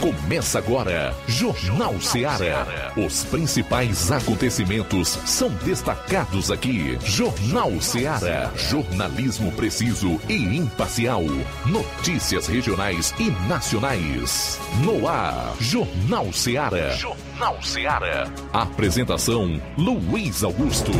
Começa agora, Jornal Seara. Os principais acontecimentos são destacados aqui. Jornal Seara. Jornalismo preciso e imparcial. Notícias regionais e nacionais. No ar, Jornal Seara. Jornal Seara. Apresentação: Luiz Augusto.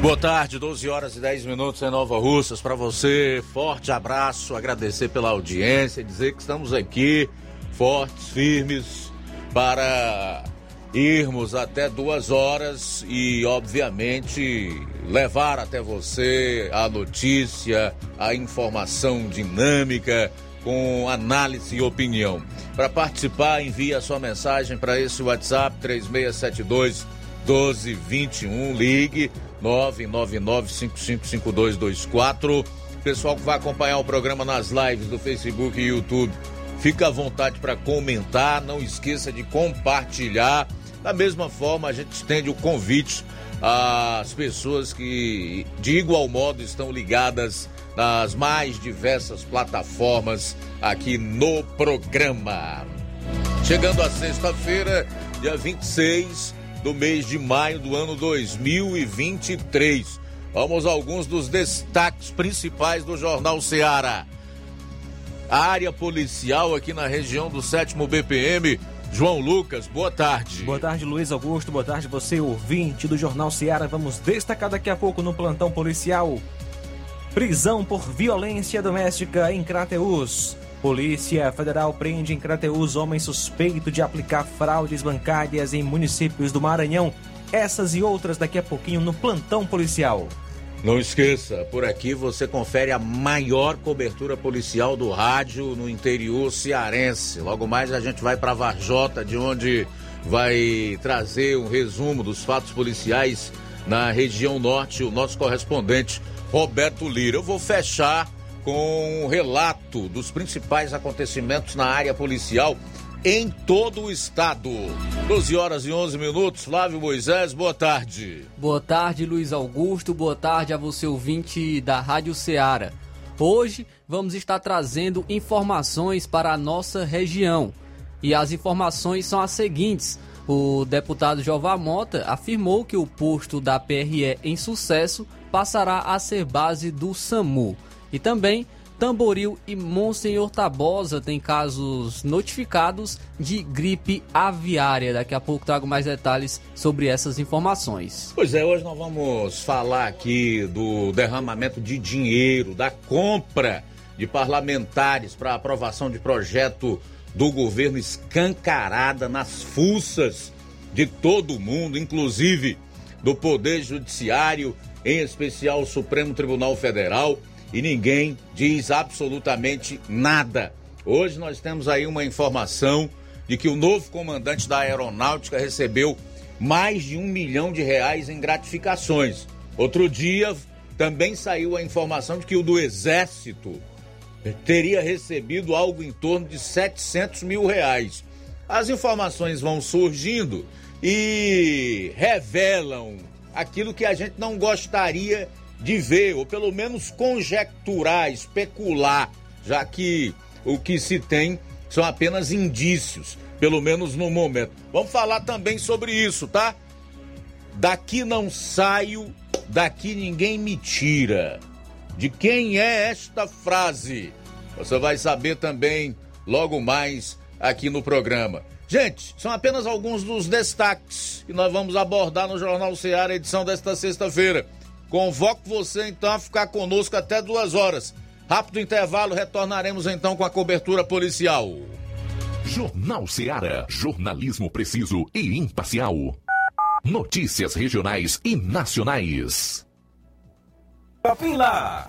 Boa tarde, 12 horas e 10 minutos em Nova Russas. Para você, forte abraço, agradecer pela audiência, dizer que estamos aqui fortes, firmes, para irmos até duas horas e, obviamente, levar até você a notícia, a informação dinâmica, com análise e opinião. Para participar, envie a sua mensagem para esse WhatsApp 3672 1221. Ligue 999555224. Pessoal que vai acompanhar o programa nas lives do Facebook e YouTube Fica à vontade para comentar, não esqueça de compartilhar. Da mesma forma, a gente estende o convite às pessoas que, de igual modo, estão ligadas nas mais diversas plataformas aqui no programa. Chegando a sexta-feira, dia 26 do mês de maio do ano 2023. Vamos a alguns dos destaques principais do Jornal Ceará área policial aqui na região do 7 BPM. João Lucas, boa tarde. Boa tarde, Luiz Augusto. Boa tarde, você, ouvinte do Jornal Seara. Vamos destacar daqui a pouco no plantão policial. Prisão por violência doméstica em Crateus. Polícia Federal prende em Crateus homem suspeito de aplicar fraudes bancárias em municípios do Maranhão. Essas e outras daqui a pouquinho no plantão policial. Não esqueça, por aqui você confere a maior cobertura policial do rádio no interior cearense. Logo mais a gente vai para Varjota, de onde vai trazer um resumo dos fatos policiais na região norte, o nosso correspondente Roberto Lira. Eu vou fechar com um relato dos principais acontecimentos na área policial em todo o estado. 12 horas e 11 minutos. Flávio Moisés, boa tarde. Boa tarde, Luiz Augusto. Boa tarde a você, ouvinte da Rádio Ceará. Hoje vamos estar trazendo informações para a nossa região. E as informações são as seguintes. O deputado Jová Mota afirmou que o posto da PRE em sucesso passará a ser base do SAMU. E também Tamboril e Monsenhor Tabosa têm casos notificados de gripe aviária. Daqui a pouco trago mais detalhes sobre essas informações. Pois é, hoje nós vamos falar aqui do derramamento de dinheiro, da compra de parlamentares para aprovação de projeto do governo escancarada nas fuças de todo mundo, inclusive do Poder Judiciário, em especial o Supremo Tribunal Federal e ninguém diz absolutamente nada. Hoje nós temos aí uma informação de que o novo comandante da aeronáutica recebeu mais de um milhão de reais em gratificações. Outro dia também saiu a informação de que o do Exército teria recebido algo em torno de 700 mil reais. As informações vão surgindo e revelam aquilo que a gente não gostaria de ver, ou pelo menos conjecturar, especular, já que o que se tem são apenas indícios, pelo menos no momento. Vamos falar também sobre isso, tá? Daqui não saio, daqui ninguém me tira. De quem é esta frase? Você vai saber também logo mais aqui no programa. Gente, são apenas alguns dos destaques que nós vamos abordar no Jornal Ceará, edição desta sexta-feira. Convoco você então a ficar conosco até duas horas. Rápido intervalo, retornaremos então com a cobertura policial. Jornal Seara. Jornalismo preciso e imparcial. Notícias regionais e nacionais. Shopping Lá.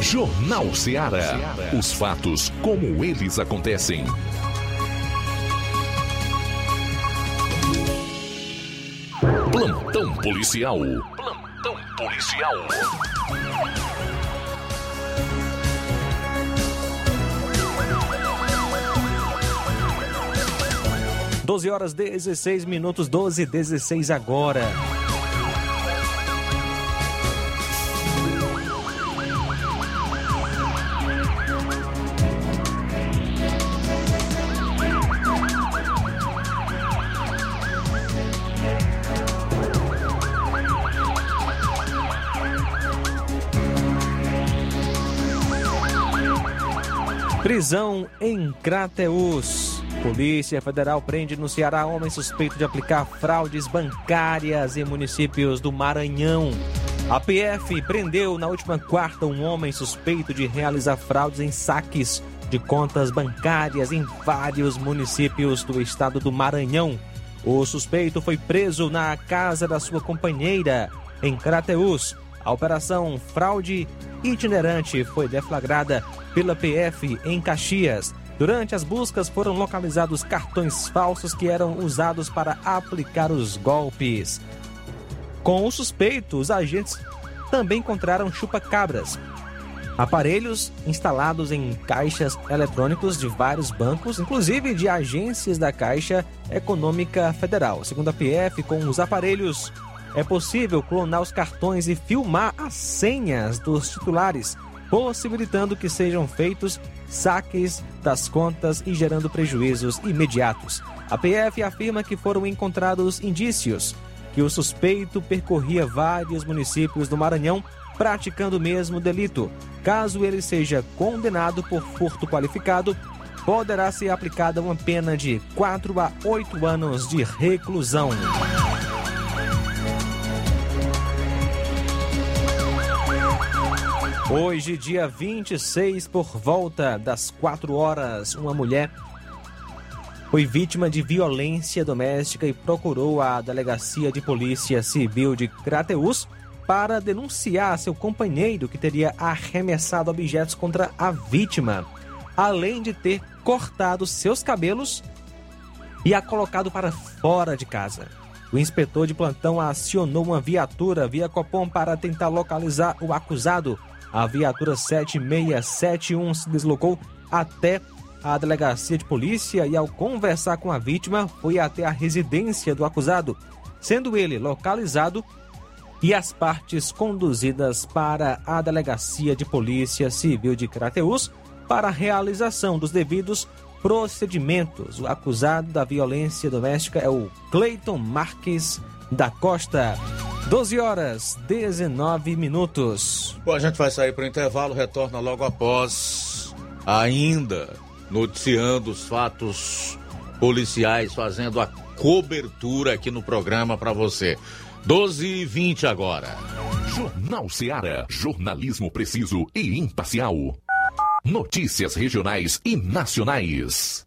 Jornal Ceará. Os fatos como eles acontecem. Plantão policial. Plantão policial. Doze horas 16 minutos, 12 16 agora. Prisão em Crateus. Polícia Federal prende no Ceará homem suspeito de aplicar fraudes bancárias em municípios do Maranhão. A PF prendeu na última quarta um homem suspeito de realizar fraudes em saques de contas bancárias em vários municípios do estado do Maranhão. O suspeito foi preso na casa da sua companheira, em Crateus. A operação Fraude Itinerante foi deflagrada pela PF em Caxias. Durante as buscas foram localizados cartões falsos que eram usados para aplicar os golpes. Com o suspeito, os agentes também encontraram chupa-cabras, aparelhos instalados em caixas eletrônicos de vários bancos, inclusive de agências da Caixa Econômica Federal. Segundo a PF, com os aparelhos é possível clonar os cartões e filmar as senhas dos titulares, possibilitando que sejam feitos saques das contas e gerando prejuízos imediatos. A PF afirma que foram encontrados indícios que o suspeito percorria vários municípios do Maranhão praticando o mesmo delito. Caso ele seja condenado por furto qualificado, poderá ser aplicada uma pena de 4 a 8 anos de reclusão. Hoje, dia 26, por volta das 4 horas, uma mulher foi vítima de violência doméstica e procurou a Delegacia de Polícia Civil de Crateus para denunciar seu companheiro que teria arremessado objetos contra a vítima, além de ter cortado seus cabelos e a colocado para fora de casa. O inspetor de plantão acionou uma viatura via Copom para tentar localizar o acusado, a viatura 7671 se deslocou até a delegacia de polícia e, ao conversar com a vítima, foi até a residência do acusado, sendo ele localizado e as partes conduzidas para a delegacia de polícia civil de Crateus para a realização dos devidos procedimentos. O acusado da violência doméstica é o Cleiton Marques da Costa. 12 horas 19 minutos. Bom, a gente vai sair para o intervalo, retorna logo após, ainda noticiando os fatos policiais, fazendo a cobertura aqui no programa para você. 12 e 20 agora. Jornal Seara. Jornalismo preciso e imparcial. Notícias regionais e nacionais.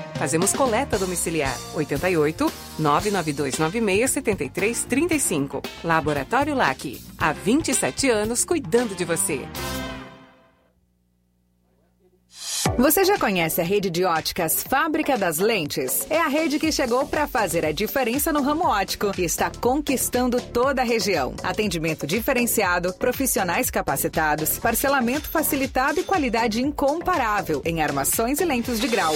Fazemos coleta domiciliar 88 99296 7335. Laboratório LAC. Há 27 anos cuidando de você. Você já conhece a rede de óticas Fábrica das Lentes? É a rede que chegou para fazer a diferença no ramo óptico e está conquistando toda a região. Atendimento diferenciado, profissionais capacitados, parcelamento facilitado e qualidade incomparável em armações e lentes de grau.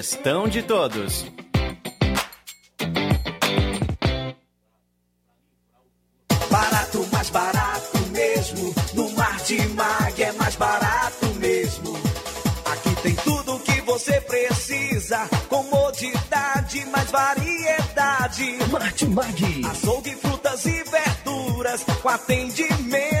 De todos. Barato, mais barato mesmo. No Martimag é mais barato mesmo. Aqui tem tudo o que você precisa. Comodidade, mais variedade. Martimag. Açougue, frutas e verduras. Com atendimento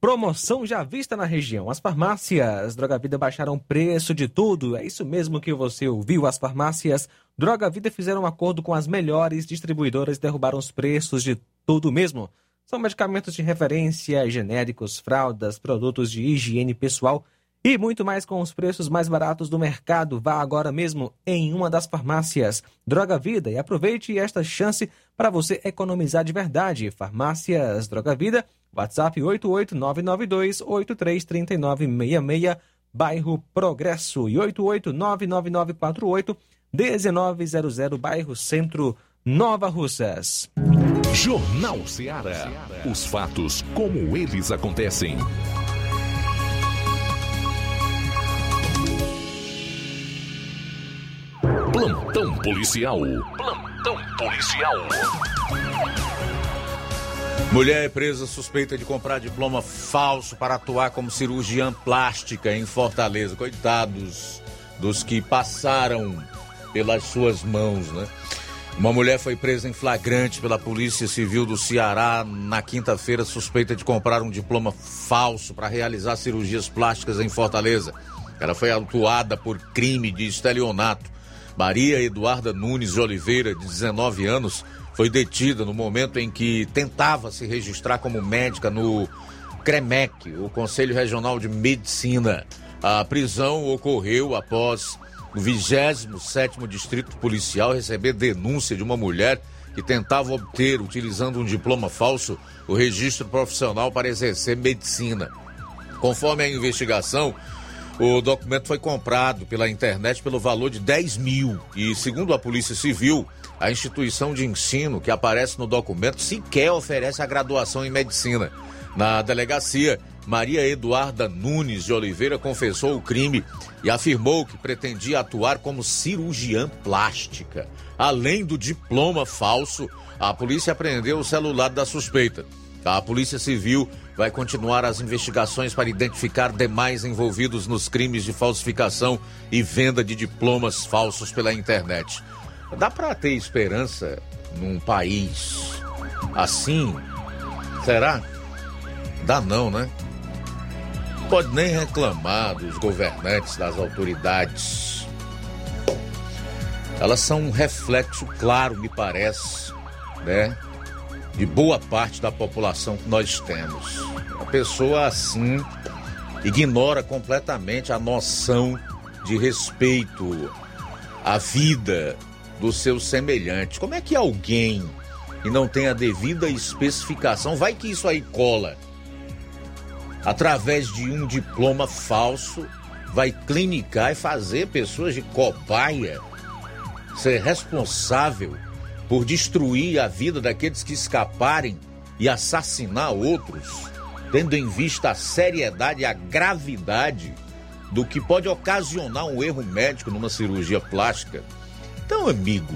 promoção já vista na região. As farmácias Droga Vida baixaram preço de tudo. É isso mesmo que você ouviu. As farmácias Droga Vida fizeram um acordo com as melhores distribuidoras e derrubaram os preços de tudo mesmo. São medicamentos de referência, genéricos, fraldas, produtos de higiene pessoal e muito mais com os preços mais baratos do mercado. Vá agora mesmo em uma das farmácias Droga Vida e aproveite esta chance para você economizar de verdade. Farmácias Droga Vida, WhatsApp 88992833966, bairro Progresso e 88999481900, bairro Centro, Nova Russas. Jornal Seara. Os fatos como eles acontecem. Plantão policial. Plantão policial. Mulher é presa suspeita de comprar diploma falso para atuar como cirurgiã plástica em Fortaleza. Coitados dos que passaram pelas suas mãos, né? Uma mulher foi presa em flagrante pela Polícia Civil do Ceará na quinta-feira, suspeita de comprar um diploma falso para realizar cirurgias plásticas em Fortaleza. Ela foi autuada por crime de estelionato. Maria Eduarda Nunes de Oliveira, de 19 anos, foi detida no momento em que tentava se registrar como médica no CREMEC, o Conselho Regional de Medicina. A prisão ocorreu após o 27º Distrito Policial receber denúncia de uma mulher que tentava obter, utilizando um diploma falso, o registro profissional para exercer medicina. Conforme a investigação, o documento foi comprado pela internet pelo valor de 10 mil e, segundo a Polícia Civil, a instituição de ensino que aparece no documento sequer oferece a graduação em medicina. Na delegacia, Maria Eduarda Nunes de Oliveira confessou o crime e afirmou que pretendia atuar como cirurgiã plástica. Além do diploma falso, a polícia apreendeu o celular da suspeita. A Polícia Civil vai continuar as investigações para identificar demais envolvidos nos crimes de falsificação e venda de diplomas falsos pela internet. Dá para ter esperança num país assim? Será? Dá não, né? Pode nem reclamar dos governantes, das autoridades. Elas são um reflexo claro, me parece, né? De boa parte da população que nós temos. A pessoa assim ignora completamente a noção de respeito à vida do seu semelhante. Como é que alguém que não tem a devida especificação, vai que isso aí cola, através de um diploma falso, vai clinicar e fazer pessoas de cobaia ser responsável por destruir a vida daqueles que escaparem e assassinar outros, tendo em vista a seriedade e a gravidade do que pode ocasionar um erro médico numa cirurgia plástica. Então, amigo,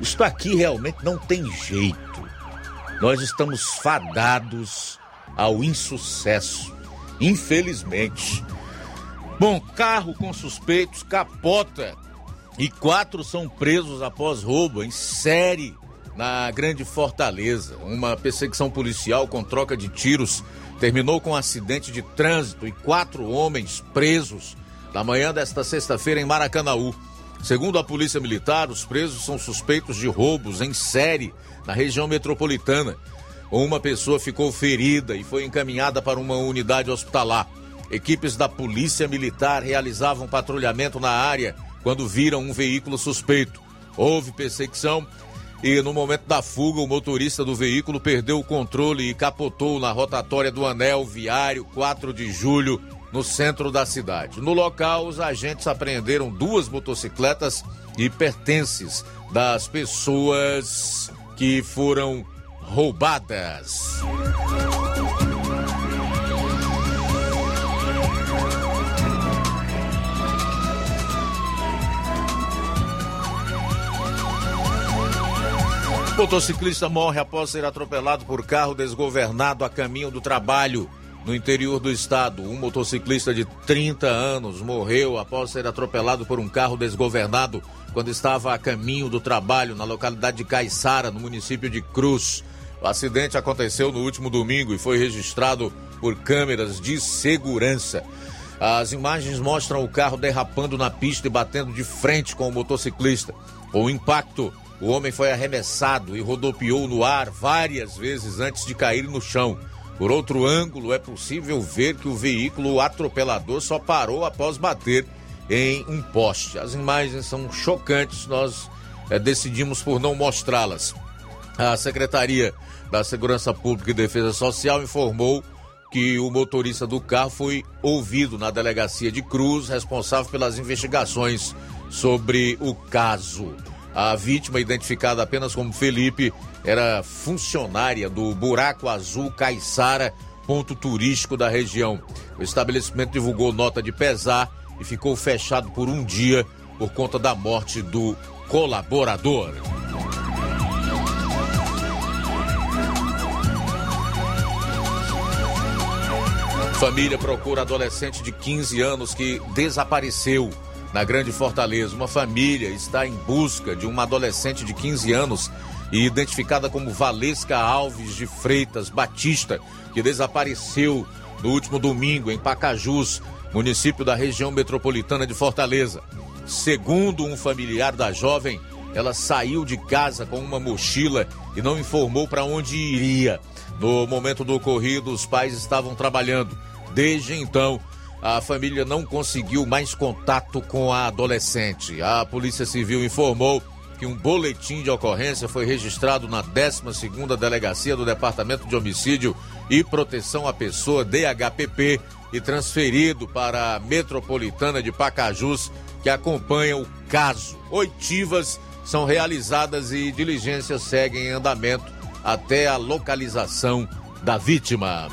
isto aqui realmente não tem jeito. Nós estamos fadados ao insucesso, infelizmente. Bom, carro com suspeitos capota e quatro são presos após roubo em série na Grande Fortaleza. Uma perseguição policial com troca de tiros terminou com um acidente de trânsito e quatro homens presos na manhã desta sexta-feira em Maracanaú. Segundo a Polícia Militar, os presos são suspeitos de roubos em série na região metropolitana. Uma pessoa ficou ferida e foi encaminhada para uma unidade hospitalar. Equipes da Polícia Militar realizavam patrulhamento na área quando viram um veículo suspeito. Houve perseguição e, no momento da fuga, o motorista do veículo perdeu o controle e capotou na rotatória do Anel Viário 4 de Julho, no centro da cidade. No local, os agentes apreenderam duas motocicletas e pertences das pessoas que foram roubadas. Motociclista morre após ser atropelado por carro desgovernado a caminho do trabalho no interior do estado. Um motociclista de 30 anos morreu após ser atropelado por um carro desgovernado quando estava a caminho do trabalho na localidade de Caiçara, no município de Cruz. O acidente aconteceu no último domingo e foi registrado por câmeras de segurança. As imagens mostram o carro derrapando na pista e batendo de frente com o motociclista. O impacto, o homem foi arremessado e rodopiou no ar várias vezes antes de cair no chão. Por outro ângulo, é possível ver que o veículo atropelador só parou após bater em um poste. As imagens são chocantes, nós é, decidimos por não mostrá-las. A Secretaria da Segurança Pública e Defesa Social informou que o motorista do carro foi ouvido na delegacia de Cruz, responsável pelas investigações sobre o caso. A vítima, identificada apenas como Felipe, era funcionária do Buraco Azul Caiçara, ponto turístico da região. O estabelecimento divulgou nota de pesar e ficou fechado por um dia por conta da morte do colaborador. Família procura adolescente de 15 anos que desapareceu na Grande Fortaleza. Uma família está em busca de uma adolescente de 15 anos e identificada como Valesca Alves de Freitas Batista, que desapareceu no último domingo em Pacajus, município da região metropolitana de Fortaleza. Segundo um familiar da jovem, ela saiu de casa com uma mochila e não informou para onde iria. No momento do ocorrido, os pais estavam trabalhando. Desde então, a família não conseguiu mais contato com a adolescente. A Polícia Civil informou que um boletim de ocorrência foi registrado na 12ª Delegacia do Departamento de Homicídio e Proteção à Pessoa, DHPP, e transferido para a Metropolitana de Pacajus, que acompanha o caso. Oitivas são realizadas e diligências seguem em andamento até a localização da vítima.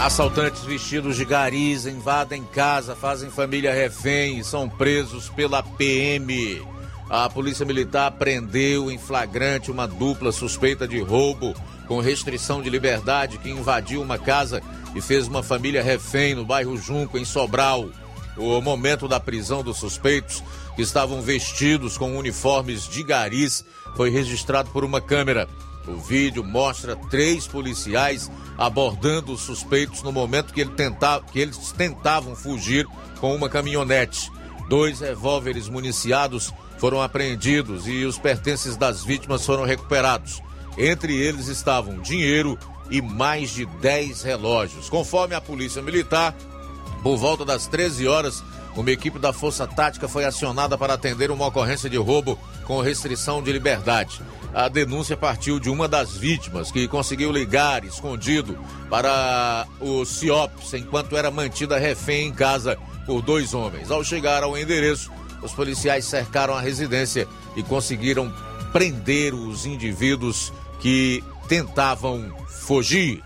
Assaltantes vestidos de garis invadem casa, fazem família refém e são presos pela PM. A Polícia Militar prendeu em flagrante uma dupla suspeita de roubo com restrição de liberdade que invadiu uma casa e fez uma família refém no bairro Junco, em Sobral. O momento da prisão dos suspeitos, que estavam vestidos com uniformes de garis, foi registrado por uma câmera. O vídeo mostra três policiais abordando os suspeitos no momento que, ele tentava, que eles tentavam fugir com uma caminhonete. Dois revólveres municiados foram apreendidos e os pertences das vítimas foram recuperados. Entre eles estavam dinheiro e mais de 10 relógios. Conforme a Polícia Militar, por volta das 13 horas, uma equipe da Força Tática foi acionada para atender uma ocorrência de roubo com restrição de liberdade. A denúncia partiu de uma das vítimas que conseguiu ligar escondido para o CIOPS enquanto era mantida refém em casa por dois homens. Ao chegar ao endereço, os policiais cercaram a residência e conseguiram prender os indivíduos que tentavam fugir.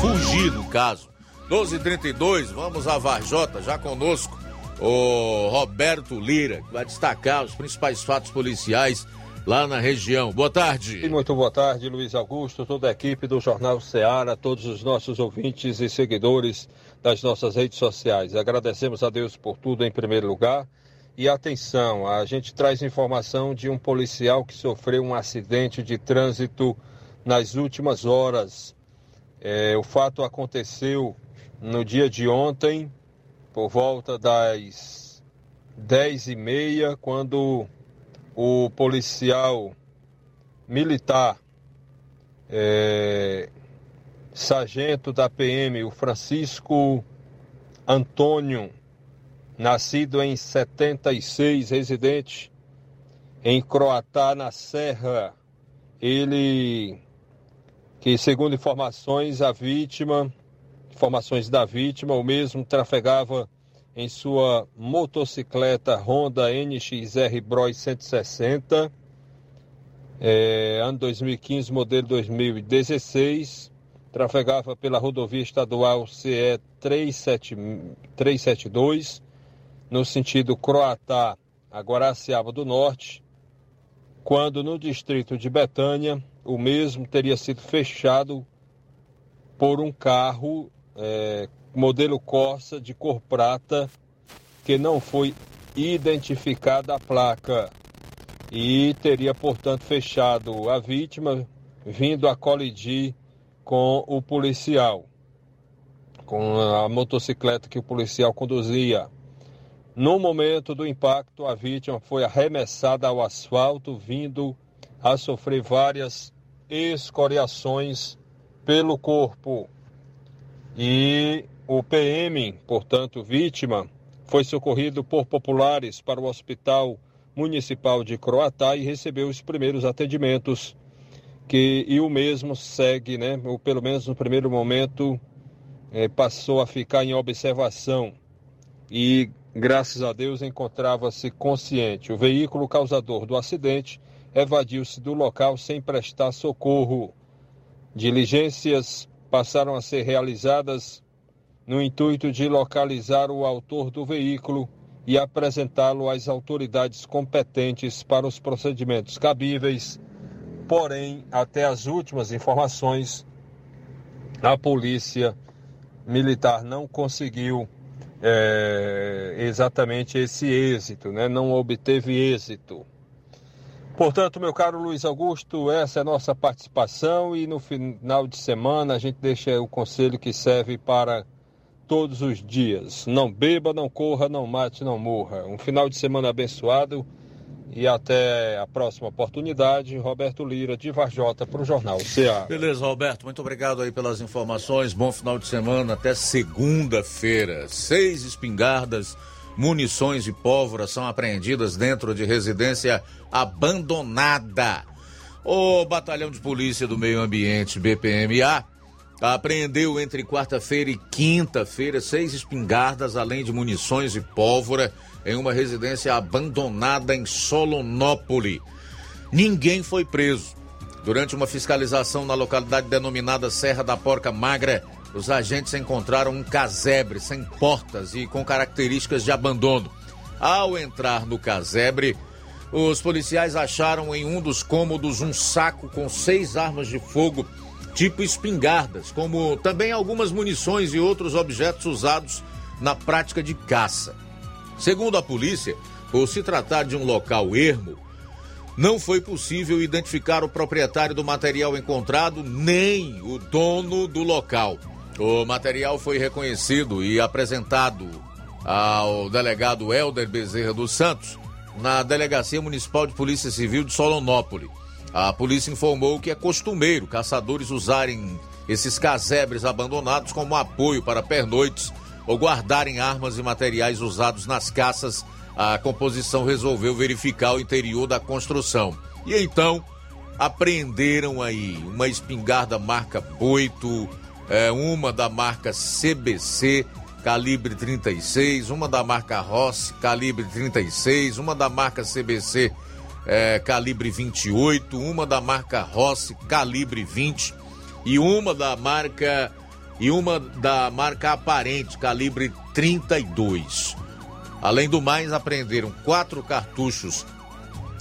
Fugir, no caso. 12h32, vamos a Varjota, já conosco o Roberto Lira, que vai destacar os principais fatos policiais lá na região. Boa tarde. Muito boa tarde, Luiz Augusto, toda a equipe do Jornal Ceará, todos os nossos ouvintes e seguidores das nossas redes sociais. Agradecemos a Deus por tudo em primeiro lugar. E atenção, a gente traz informação de um policial que sofreu um acidente de trânsito nas últimas horas. É, o fato aconteceu no dia de ontem, por volta das 10 e meia, quando o policial militar, é, sargento da PM, o Francisco Antônio, nascido em 76, residente em Croatá, na Serra. Ele, que segundo informações, a vítima, informações da vítima, o mesmo trafegava em sua motocicleta Honda NXR Bros 160, é, ano 2015, modelo 2016, trafegava pela rodovia estadual CE 372, no sentido Croatá a Guaraciaba do Norte, quando no distrito de Betânia o mesmo teria sido fechado por um carro é, modelo Corsa de cor prata que não foi identificada a placa e teria, portanto, fechado a vítima, vindo a colidir com o policial, com a motocicleta que o policial conduzia. No momento do impacto, a vítima foi arremessada ao asfalto, vindo a sofrer várias escoriações pelo corpo. E o PM, portanto vítima, foi socorrido por populares para o Hospital Municipal de Croatá e recebeu os primeiros atendimentos. Que, e o mesmo segue, né? Ou pelo menos no primeiro momento, é, passou a ficar em observação e, graças a Deus, encontrava-se consciente. O veículo causador do acidente evadiu-se do local sem prestar socorro. Diligências passaram a ser realizadas no intuito de localizar o autor do veículo e apresentá-lo às autoridades competentes para os procedimentos cabíveis. Porém, até as últimas informações, a polícia militar não conseguiu é, exatamente esse êxito, né? não obteve êxito. Portanto, meu caro Luiz Augusto, essa é a nossa participação e no final de semana a gente deixa o conselho que serve para todos os dias. Não beba, não corra, não mate, não morra. Um final de semana abençoado e até a próxima oportunidade. Roberto Lira, de Varjota, para o Jornal CA. Beleza, Roberto. Muito obrigado aí pelas informações. Bom final de semana. Até segunda-feira. Seis espingardas, munições e pólvora são apreendidas dentro de residência abandonada. O Batalhão de Polícia do Meio Ambiente, BPMA, apreendeu entre quarta-feira e quinta-feira seis espingardas, além de munições e pólvora, em uma residência abandonada em Solonópole. Ninguém foi preso. Durante uma fiscalização na localidade denominada Serra da Porca Magra, os agentes encontraram um casebre sem portas e com características de abandono. Ao entrar no casebre, os policiais acharam em um dos cômodos um saco com seis armas de fogo tipo espingardas, como também algumas munições e outros objetos usados na prática de caça. Segundo a polícia, por se tratar de um local ermo, não foi possível identificar o proprietário do material encontrado nem o dono do local. O material foi reconhecido e apresentado ao delegado Helder Bezerra dos Santos na Delegacia Municipal de Polícia Civil de Solonópole. A polícia informou que é costumeiro caçadores usarem esses casebres abandonados como apoio para pernoites ou guardarem armas e materiais usados nas caças. A composição resolveu verificar o interior da construção. E então apreenderam aí uma espingarda marca Boito, é, uma da marca CBC, calibre 36, uma da marca Ross, calibre 36, uma da marca CBC é, calibre 28, uma da marca Rossi, calibre 20 e uma da marca e uma da marca aparente, calibre 32. Além do mais, apreenderam quatro cartuchos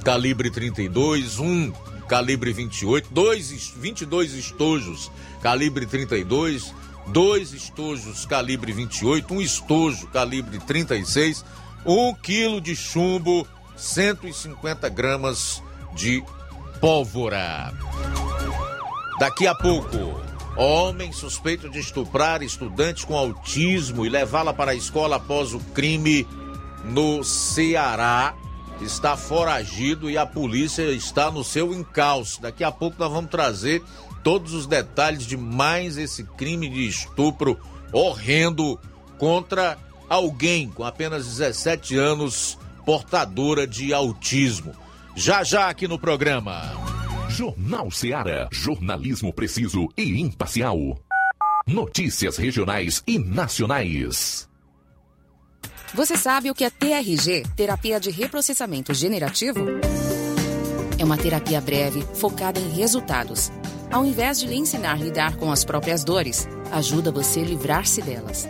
calibre 32, um calibre 28, dois, 22 estojos calibre 32, dois estojos calibre 28, um estojo calibre 36, um quilo de chumbo 150 gramas de pólvora. Daqui a pouco, homem suspeito de estuprar estudante com autismo e levá-la para a escola após o crime no Ceará está foragido e a polícia está no seu encalço. Daqui a pouco nós vamos trazer todos os detalhes de mais esse crime de estupro horrendo contra alguém com apenas 17 anos portadora de autismo. Já já aqui no programa. Jornal Seara. Jornalismo preciso e imparcial. Notícias regionais e nacionais. Você sabe o que é TRG terapia de reprocessamento generativo? É uma terapia breve focada em resultados. Ao invés de lhe ensinar a lidar com as próprias dores, ajuda você a livrar-se delas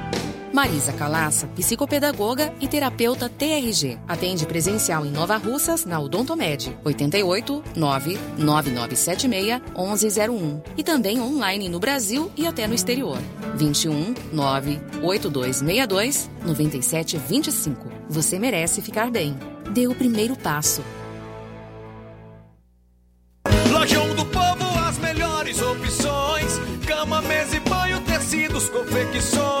Marisa Calaça, psicopedagoga e terapeuta TRG. Atende presencial em Nova Russas, na Odontomed, 88 99976 1101. E também online no Brasil e até no exterior. 21 98262 9725. Você merece ficar bem. Dê o primeiro passo. Lojão do Povo, as melhores opções: cama, mesa e banho, tecidos, confecções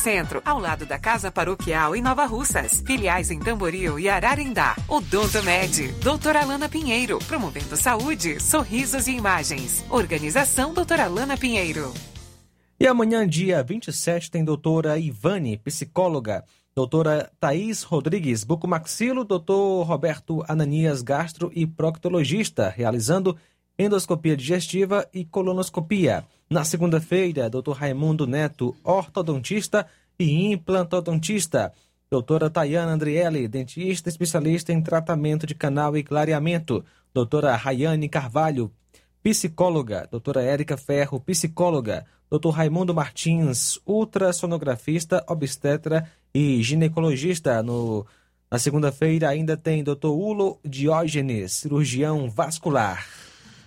Centro, ao lado da Casa Paroquial em Nova Russas. Filiais em Tamboril e Ararindá. Odonto Med, doutora Alana Pinheiro, promovendo saúde, sorrisos e imagens. Organização doutora Alana Pinheiro. E amanhã, dia 27, tem doutora Ivane, psicóloga, doutora Thaís Rodrigues, bucomaxilo, doutor Roberto Ananias, gastro e proctologista, realizando endoscopia digestiva e colonoscopia. Na segunda-feira, doutor Raimundo Neto, ortodontista e implantodontista. Doutora Tayana Andriele, dentista especialista em tratamento de canal e clareamento. Doutora Rayane Carvalho, psicóloga. Doutora Érica Ferro, psicóloga. Doutor Raimundo Martins, ultrassonografista, obstetra e ginecologista. No, na segunda-feira ainda tem doutor Ulo Diógenes, cirurgião vascular.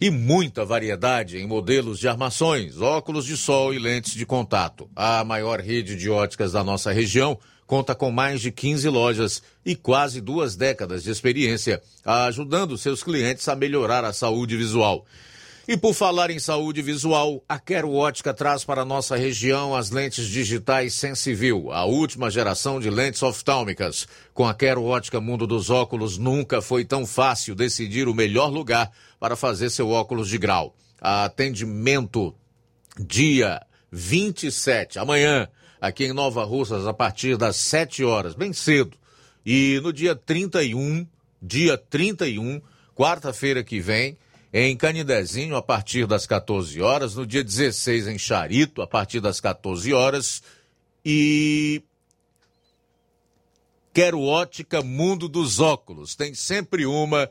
e muita variedade em modelos de armações, óculos de sol e lentes de contato. A maior rede de óticas da nossa região conta com mais de 15 lojas e quase duas décadas de experiência, ajudando seus clientes a melhorar a saúde visual. E por falar em saúde visual, a Quero Ótica traz para nossa região as lentes digitais Sensivil, a última geração de lentes oftálmicas. Com a Quero Ótica Mundo dos Óculos, nunca foi tão fácil decidir o melhor lugar para fazer seu óculos de grau. Atendimento dia 27, amanhã, aqui em Nova Russas, a partir das 7 horas, bem cedo. E no dia 31, dia 31, quarta-feira que vem, em Canidezinho, a partir das 14 horas, no dia 16 em Charito, a partir das 14 horas, e Quero Ótica Mundo dos Óculos, tem sempre uma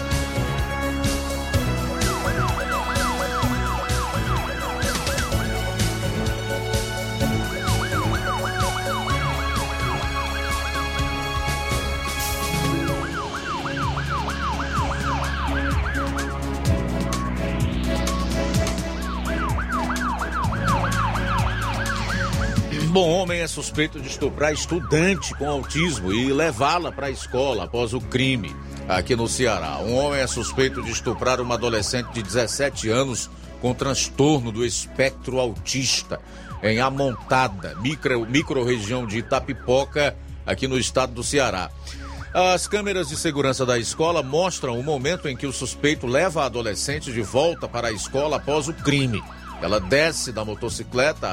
Bom homem é suspeito de estuprar estudante com autismo e levá-la para a escola após o crime aqui no Ceará. Um homem é suspeito de estuprar uma adolescente de 17 anos com transtorno do espectro autista em Amontada, micro, micro-região de Itapipoca, aqui no estado do Ceará. As câmeras de segurança da escola mostram o momento em que o suspeito leva a adolescente de volta para a escola após o crime. Ela desce da motocicleta,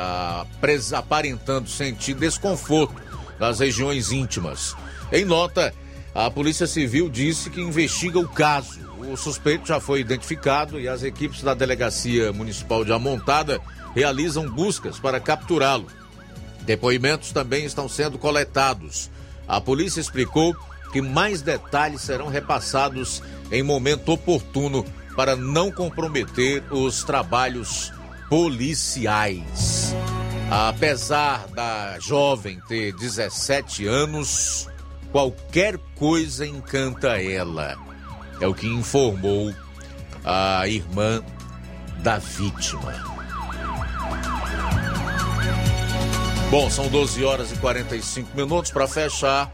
aparentando sentir desconforto nas regiões íntimas. Em nota, a Polícia Civil disse que investiga o caso o suspeito já foi identificado e as equipes da Delegacia Municipal de Amontada realizam buscas para capturá-lo. Depoimentos também estão sendo coletados. A polícia explicou que mais detalhes serão repassados em momento oportuno para não comprometer os trabalhos policiais. Apesar da jovem ter 17 anos, qualquer coisa encanta ela. É o que informou a irmã da vítima. Bom, são 12 horas e 45 minutos para fechar.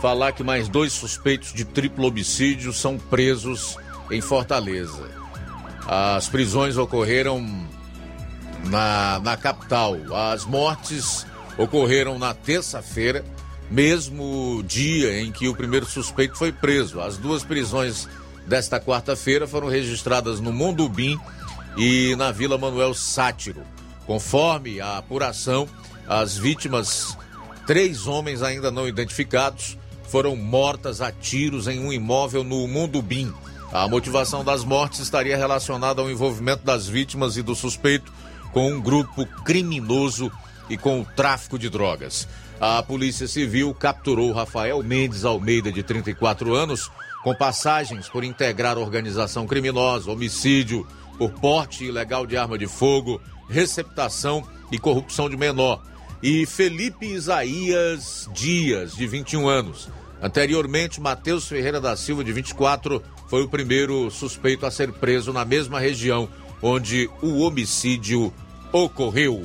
Falar que mais dois suspeitos de triplo homicídio são presos em Fortaleza. As prisões ocorreram na, na capital. As mortes ocorreram na terça-feira, mesmo dia em que o primeiro suspeito foi preso. As duas prisões desta quarta-feira foram registradas no Mondubim e na Vila Manuel Sátiro. Conforme a apuração, as vítimas, três homens ainda não identificados, foram mortas a tiros em um imóvel no Mondubim. A motivação das mortes estaria relacionada ao envolvimento das vítimas e do suspeito com um grupo criminoso e com o tráfico de drogas. A Polícia Civil capturou Rafael Mendes Almeida, de 34 anos, com passagens por integrar organização criminosa, homicídio, por porte ilegal de arma de fogo, receptação e corrupção de menor. E Felipe Isaías Dias, de 21 anos. Anteriormente, Matheus Ferreira da Silva, de 24, foi o primeiro suspeito a ser preso na mesma região onde o homicídio ocorreu.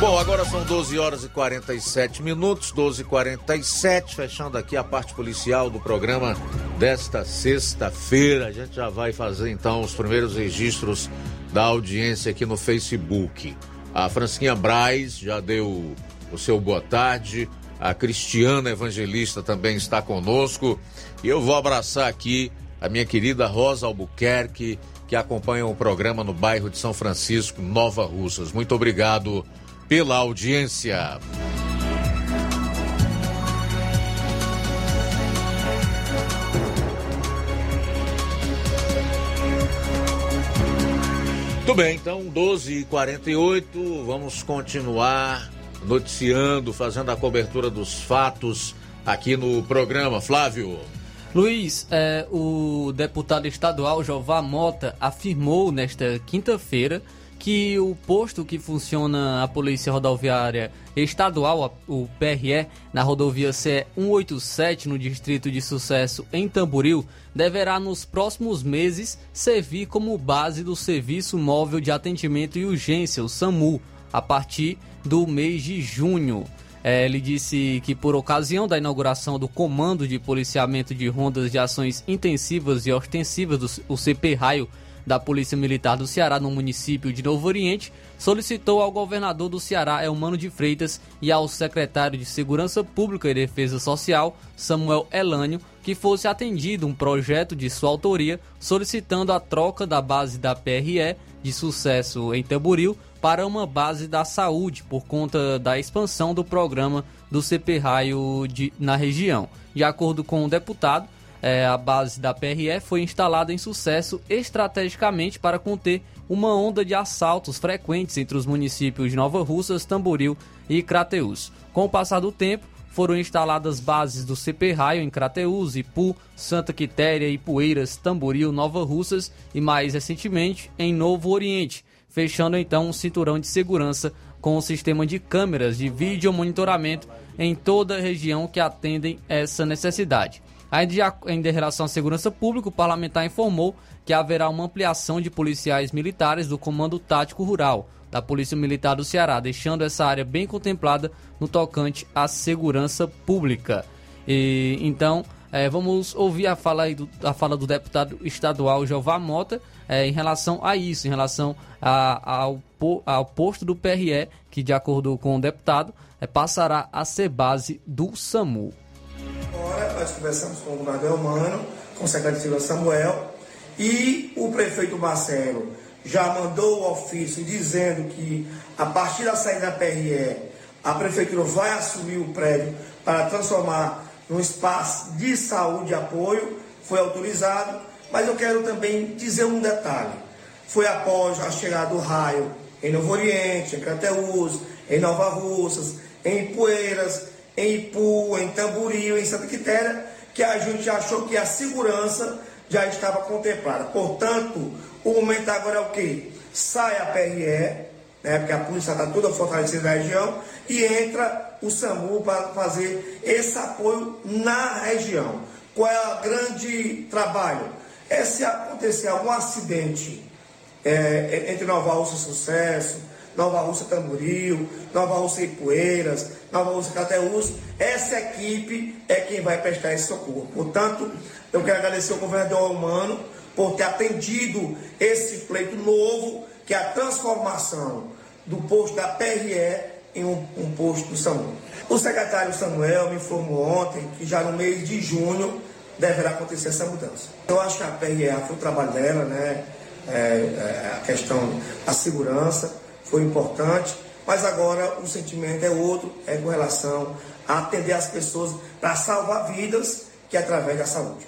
Bom, agora são 12 horas e 47 minutos, 12 e 47 fechando aqui a parte policial do programa desta sexta-feira. A gente já vai fazer então os primeiros registros da audiência aqui no Facebook. A Francinha Braz já deu o seu boa tarde. A Cristiana Evangelista também está conosco. E eu vou abraçar aqui a minha querida Rosa Albuquerque, que acompanha o programa no bairro de São Francisco, Nova Russas. Muito obrigado pela audiência. Muito bem, então 12h48, vamos continuar noticiando, fazendo a cobertura dos fatos aqui no programa. Flávio. Luiz, é, o deputado estadual Jová Mota afirmou nesta quinta-feira que o posto que funciona a Polícia Rodoviária Estadual, o PRE, na rodovia CE 187, no distrito de Sucesso, em Tamboril, deverá nos próximos meses servir como base do Serviço Móvel de Atendimento e Urgência, o SAMU, a partir do mês de junho. É, ele disse que, por ocasião da inauguração do Comando de Policiamento de Rondas de Ações Intensivas e Ostensivas, do, o CP Raio, da Polícia Militar do Ceará no município de Novo Oriente, solicitou ao governador do Ceará, Elmano de Freitas, e ao secretário de Segurança Pública e Defesa Social, Samuel Elânio, que fosse atendido um projeto de sua autoria solicitando a troca da base da PRE de sucesso em Tamboril para uma base da saúde por conta da expansão do programa do CP Raio de, na região. De acordo com o deputado, é, a base da PRE foi instalada em sucesso estrategicamente para conter uma onda de assaltos frequentes entre os municípios de Nova Russas, Tamboril e Crateús. Com o passar do tempo, foram instaladas bases do CP Raio em Crateús, Ipu, Santa Quitéria, Ipueiras, Tamboril, Nova Russas e mais recentemente em Novo Oriente, fechando então um cinturão de segurança com o um sistema de câmeras de vídeo monitoramento em toda a região que atendem essa necessidade. Ainda, em relação à segurança pública, o parlamentar informou que haverá uma ampliação de policiais militares do Comando Tático Rural da Polícia Militar do Ceará, deixando essa área bem contemplada no tocante à segurança pública. E, então, é, vamos ouvir a fala, do, a fala do deputado estadual Jeová Mota é, em relação a isso, em relação a, ao, ao posto do PRE, que, de acordo com o deputado, é, passará a ser base do SAMU. Agora, nós conversamos com o governador Humano, com o secretário de Segurança Samuel e o prefeito Marcelo já mandou o ofício dizendo que a partir da saída da PRE, a prefeitura vai assumir o prédio para transformar no espaço de saúde e apoio, foi autorizado, mas eu quero também dizer um detalhe. Foi após a chegada do raio em Novo Oriente, em Crateús, em Nova Russas, em Poeiras, em Ipu, em Tamboril, em Santa Quitéria, que a gente achou que a segurança já estava contemplada. Portanto, o momento agora é o quê? Sai a PRE, né, porque a polícia está toda fortalecida na região, e entra o SAMU para fazer esse apoio na região. Qual é o grande trabalho? É se acontecer algum acidente é, entre Nova Rússia Sucesso, Nova Rússia Tamboril, Nova Rússia Ipueiras, Nova Rússia Cateús, essa equipe é quem vai prestar esse socorro. Portanto, eu quero agradecer ao governador Humano por ter atendido esse pleito novo, que é a transformação do posto da PRE em um, um posto do SAMU. O secretário Samuel me informou ontem que já no mês de junho deverá acontecer essa mudança. Eu acho que a PRE foi o trabalho dela, né? É, é, a questão da segurança foi importante, mas agora o sentimento é outro, é com relação a atender as pessoas para salvar vidas, que é através da saúde.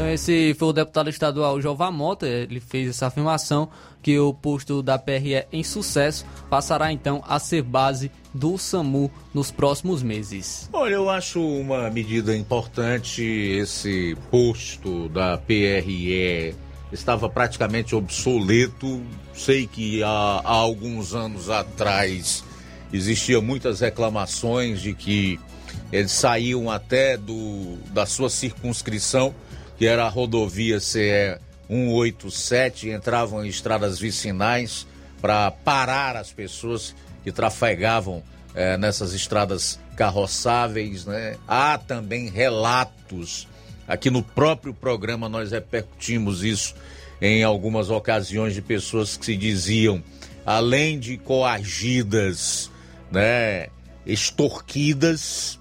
Então esse foi o deputado estadual João Mota, ele fez essa afirmação que o posto da PRE em sucesso passará então a ser base do SAMU nos próximos meses. Olha, eu acho uma medida importante esse posto da PRE estava praticamente obsoleto. Sei que há, há alguns anos atrás existiam muitas reclamações de que eles saíam até do, da sua circunscrição que era a rodovia CE 187, entravam em estradas vicinais para parar as pessoas que trafegavam eh, nessas estradas carroçáveis, né? Há também relatos, aqui no próprio programa nós repercutimos isso em algumas ocasiões de pessoas que se diziam, além de coagidas, né, extorquidas,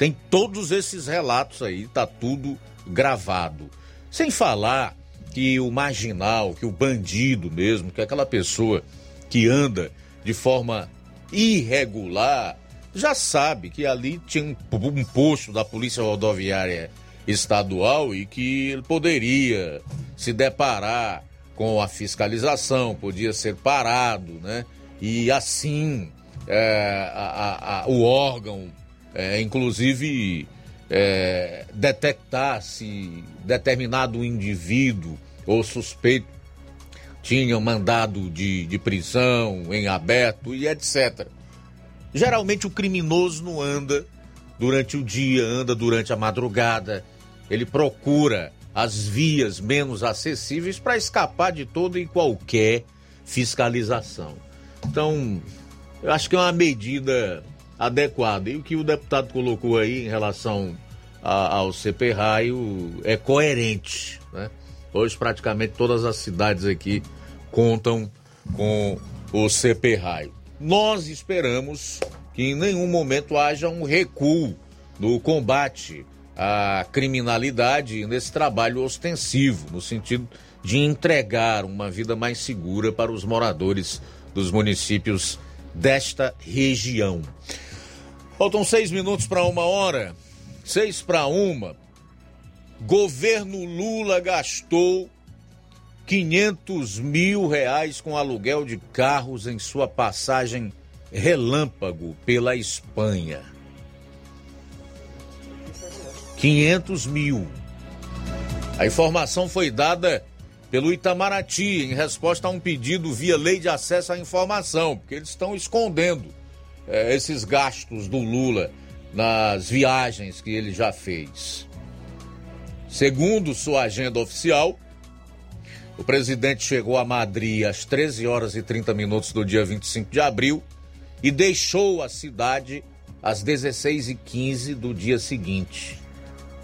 tem todos esses relatos aí, tá tudo gravado. Sem falar que o marginal, que o bandido mesmo, que aquela pessoa que anda de forma irregular, já sabe que ali tinha um, um posto da Polícia Rodoviária Estadual e que ele poderia se deparar com a fiscalização, podia ser parado, né? E assim é, a, a, a, o órgão, é, inclusive é, detectar se determinado indivíduo ou suspeito tinha mandado de, de prisão em aberto e etc. Geralmente o criminoso não anda durante o dia, anda durante a madrugada. Ele procura as vias menos acessíveis para escapar de toda e qualquer fiscalização. Então, eu acho que é uma medida adequada. E o que o deputado colocou aí em relação a, ao CP Raio é coerente. Né? Hoje praticamente todas as cidades aqui contam com o CP Raio. Nós esperamos que em nenhum momento haja um recuo no combate à criminalidade nesse trabalho ostensivo, no sentido de entregar uma vida mais segura para os moradores dos municípios desta região. Faltam seis minutos para uma hora. Seis para uma. Governo Lula gastou 500 mil reais com aluguel de carros em sua passagem relâmpago pela Espanha. 500 mil. A informação foi dada pelo Itamaraty em resposta a um pedido via lei de acesso à informação, porque eles estão escondendo é, esses gastos do Lula nas viagens que ele já fez. Segundo sua agenda oficial, o presidente chegou a Madrid às 13 horas e 30 minutos do dia 25 de abril e deixou a cidade às 16 e 15 do dia seguinte.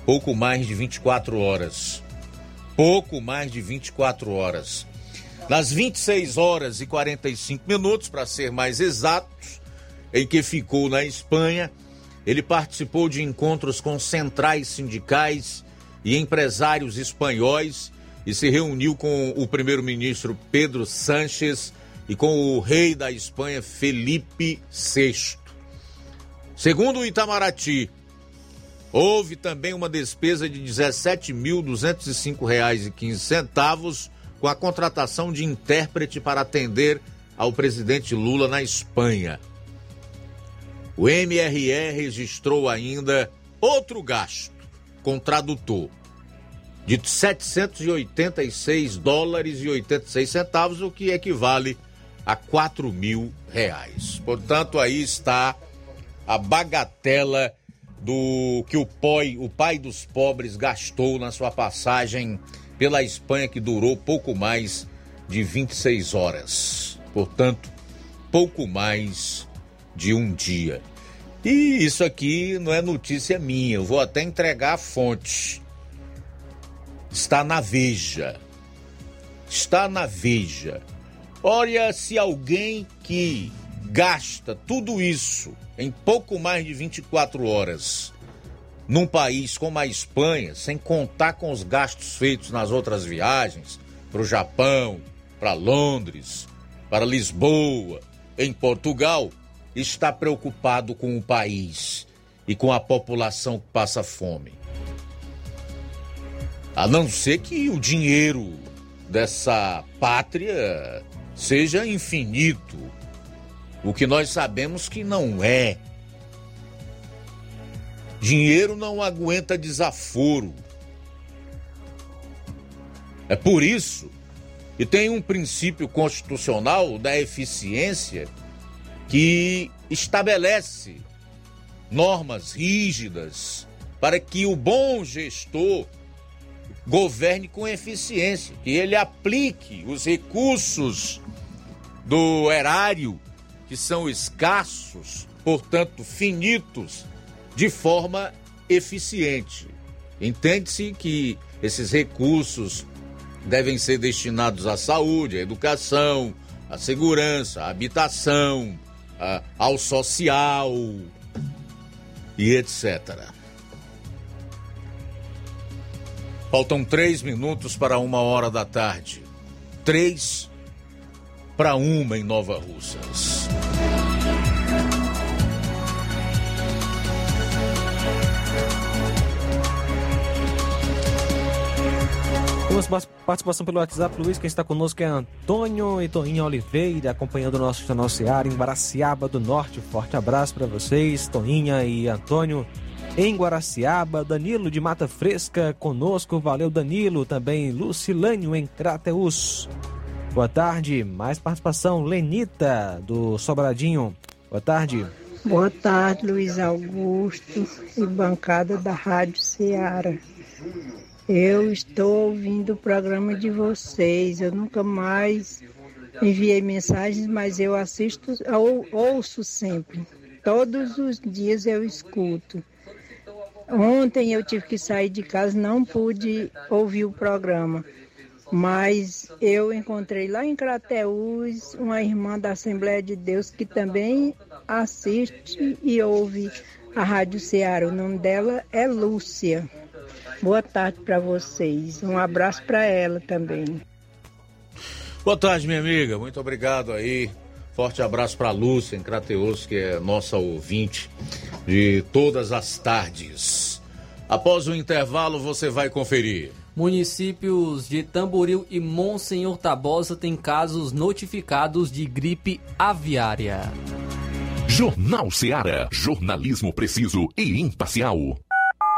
Pouco mais de 24 horas. Pouco mais de 24 horas. Nas 26 horas e 45 minutos, para ser mais exatos, em que ficou na Espanha, ele participou de encontros com centrais sindicais e empresários espanhóis e se reuniu com o primeiro-ministro Pedro Sánchez e com o rei da Espanha Felipe VI. Segundo o Itamaraty, Houve também uma despesa de R$ 17.205,15 com a contratação de intérprete para atender ao presidente Lula na Espanha. O MRE registrou ainda outro gasto com tradutor de 786 dólares e 86 centavos, o que equivale a 4 mil reais. Portanto, aí está a bagatela do que o pai, o pai dos pobres gastou na sua passagem pela Espanha, que durou pouco mais de 26 horas. Portanto, pouco mais de um dia. E isso aqui não é notícia minha, eu vou até entregar a fonte. Está na Veja. Está na Veja. Olha, se alguém que gasta tudo isso em pouco mais de 24 horas num país como a Espanha, sem contar com os gastos feitos nas outras viagens, para o Japão, para Londres, para Lisboa, em Portugal, está preocupado com o país e com a população que passa fome. A não ser que o dinheiro dessa pátria seja infinito, o que nós sabemos que não é. Dinheiro não aguenta desaforo. É por isso que tem um princípio constitucional da eficiência que estabelece normas rígidas para que o bom gestor governe com eficiência, que ele aplique os recursos do erário, que são escassos, portanto finitos, de forma eficiente. Entende-se que esses recursos devem ser destinados à saúde, à educação, à segurança, à habitação, ao social e etc. Faltam três minutos para uma hora da tarde. Três para uma em Nova Russas. Temos participação pelo WhatsApp, Luiz. Quem está conosco é Antônio e Toninha Oliveira, acompanhando o nosso Jornal Seara em Guaraciaba do Norte. Forte abraço para vocês, Toninha e Antônio. Em Guaraciaba, Danilo de Mata Fresca conosco. Valeu, Danilo. Também Lucilânio em Crateus. Boa tarde. Mais participação, Lenita do Sobradinho. Boa tarde. Boa tarde, Luiz Augusto e bancada da Rádio Ceará. Eu estou ouvindo o programa de vocês. Eu nunca mais enviei mensagens, mas eu assisto, ou, ouço sempre. Todos os dias eu escuto. Ontem eu tive que sair de casa, não pude ouvir o programa. Mas eu encontrei lá em Crateús uma irmã da Assembleia de Deus que também assiste e ouve a Rádio Ceará. O nome dela é Lúcia. Boa tarde para vocês. Um abraço para ela também. Boa tarde, minha amiga. Muito obrigado aí. Forte abraço para Lúcia em Crateus, que é nossa ouvinte de todas as tardes. Após o intervalo, você vai conferir. Municípios de Tamboril e Monsenhor Tabosa têm casos notificados de gripe aviária. Jornal Seara. Jornalismo preciso e imparcial.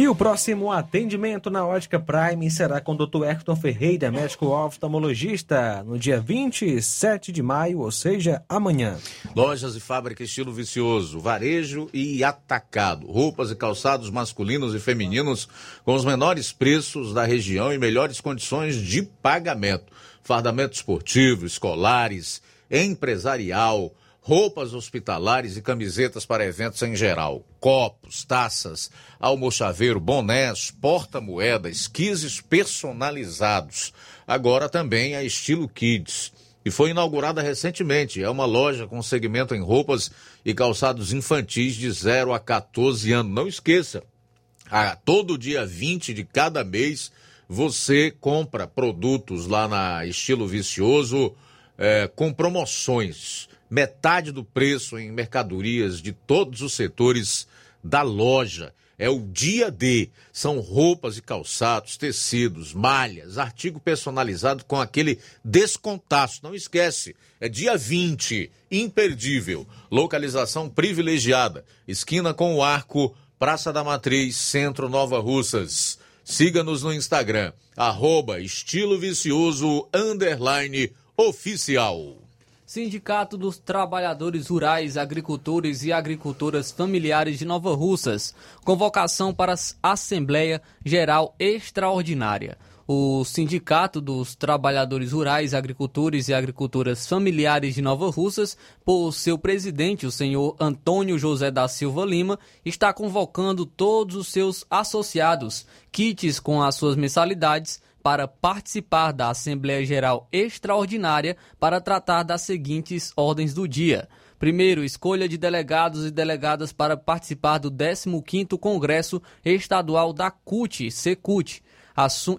E o próximo atendimento na Ótica Prime será com o Dr. Hector Ferreira, médico oftalmologista, no dia 27 de maio, ou seja, amanhã. Lojas e fábrica estilo vicioso, varejo e atacado. Roupas e calçados masculinos e femininos com os menores preços da região e melhores condições de pagamento. Fardamento esportivo, escolares, empresarial, roupas hospitalares e camisetas para eventos em geral, copos, taças, almochaveiro, bonés, porta-moeda, esquises personalizados. Agora também a estilo Kids. E foi inaugurada recentemente. É uma loja com segmento em roupas e calçados infantis de 0 a 14 anos. Não esqueça, a todo dia 20 de cada mês você compra produtos lá na Estilo Vicioso eh, com promoções metade do preço em mercadorias de todos os setores da loja. É o dia D. São roupas e calçados, tecidos, malhas, artigo personalizado com aquele descontaço. Não esquece, é dia 20, imperdível. Localização privilegiada. Esquina com o Arco, Praça da Matriz, Centro Nova Russas. Siga-nos no Instagram, arroba estilo vicioso, oficial. Sindicato dos Trabalhadores Rurais, Agricultores e Agricultoras Familiares de Nova Russas. Convocação para a Assembleia Geral Extraordinária. O Sindicato dos Trabalhadores Rurais, Agricultores e Agricultoras Familiares de Nova Russas, por seu presidente, o senhor Antônio José da Silva Lima, está convocando todos os seus associados, kits com as suas mensalidades, para participar da Assembleia Geral Extraordinária para tratar das seguintes ordens do dia. Primeiro, escolha de delegados e delegadas para participar do 15º Congresso Estadual da CUT, Secult,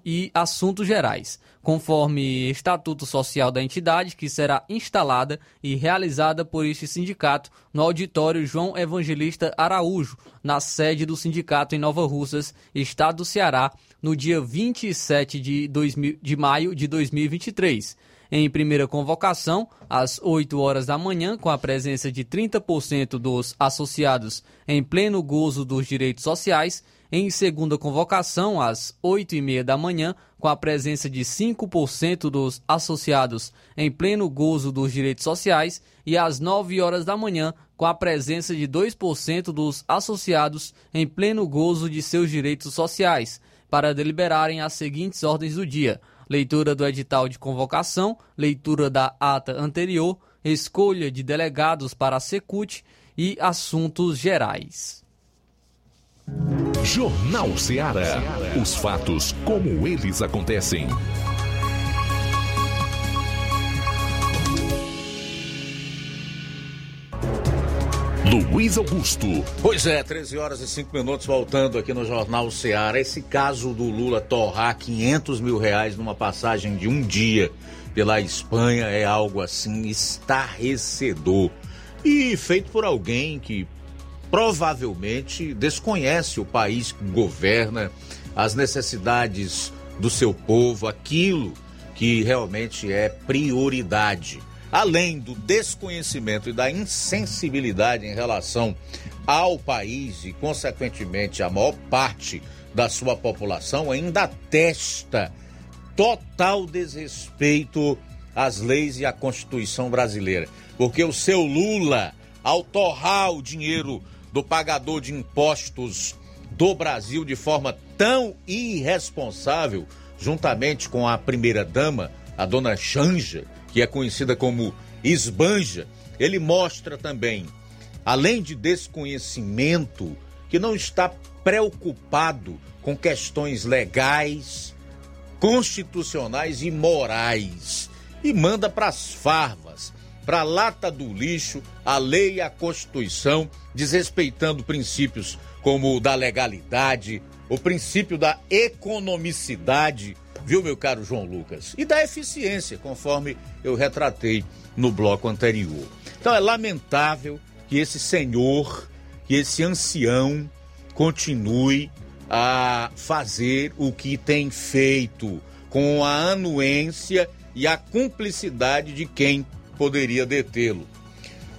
e assuntos gerais, conforme Estatuto Social da entidade, que será instalada e realizada por este sindicato no auditório João Evangelista Araújo, na sede do sindicato em Nova Russas, Estado do Ceará, no dia 27 de, 2000, de maio de 2023. Em primeira convocação, às 8 horas da manhã, com a presença de 30% dos associados em pleno gozo dos direitos sociais. Em segunda convocação, às 8 e meia da manhã, com a presença de 5% dos associados em pleno gozo dos direitos sociais. E às 9 horas da manhã, com a presença de 2% dos associados em pleno gozo de seus direitos sociais para deliberarem as seguintes ordens do dia: leitura do edital de convocação, leitura da ata anterior, escolha de delegados para a Secult e assuntos gerais. Jornal Ceará. Os fatos como eles acontecem. Luiz Augusto. Pois é, 13 horas e 5 minutos voltando aqui no Jornal Ceará. Esse caso do Lula torrar 500 mil reais numa passagem de um dia pela Espanha é algo assim estarrecedor. E feito por alguém que provavelmente desconhece o país que governa, as necessidades do seu povo, aquilo que realmente é prioridade além do desconhecimento e da insensibilidade em relação ao país e, consequentemente, a maior parte da sua população ainda atesta total desrespeito às leis e à Constituição brasileira. Porque o seu Lula, ao torrar o dinheiro do pagador de impostos do Brasil de forma tão irresponsável, juntamente com a primeira-dama, a dona Janja, que é conhecida como esbanja, ele mostra também, além de desconhecimento, que não está preocupado com questões legais, constitucionais e morais e manda para as farvas, para a lata do lixo, a lei e a Constituição, desrespeitando princípios como o da legalidade, o princípio da economicidade viu, meu caro João Lucas? E da eficiência, conforme eu retratei no bloco anterior. Então é lamentável que esse senhor, que esse ancião, continue a fazer o que tem feito, com a anuência e a cumplicidade de quem poderia detê-lo.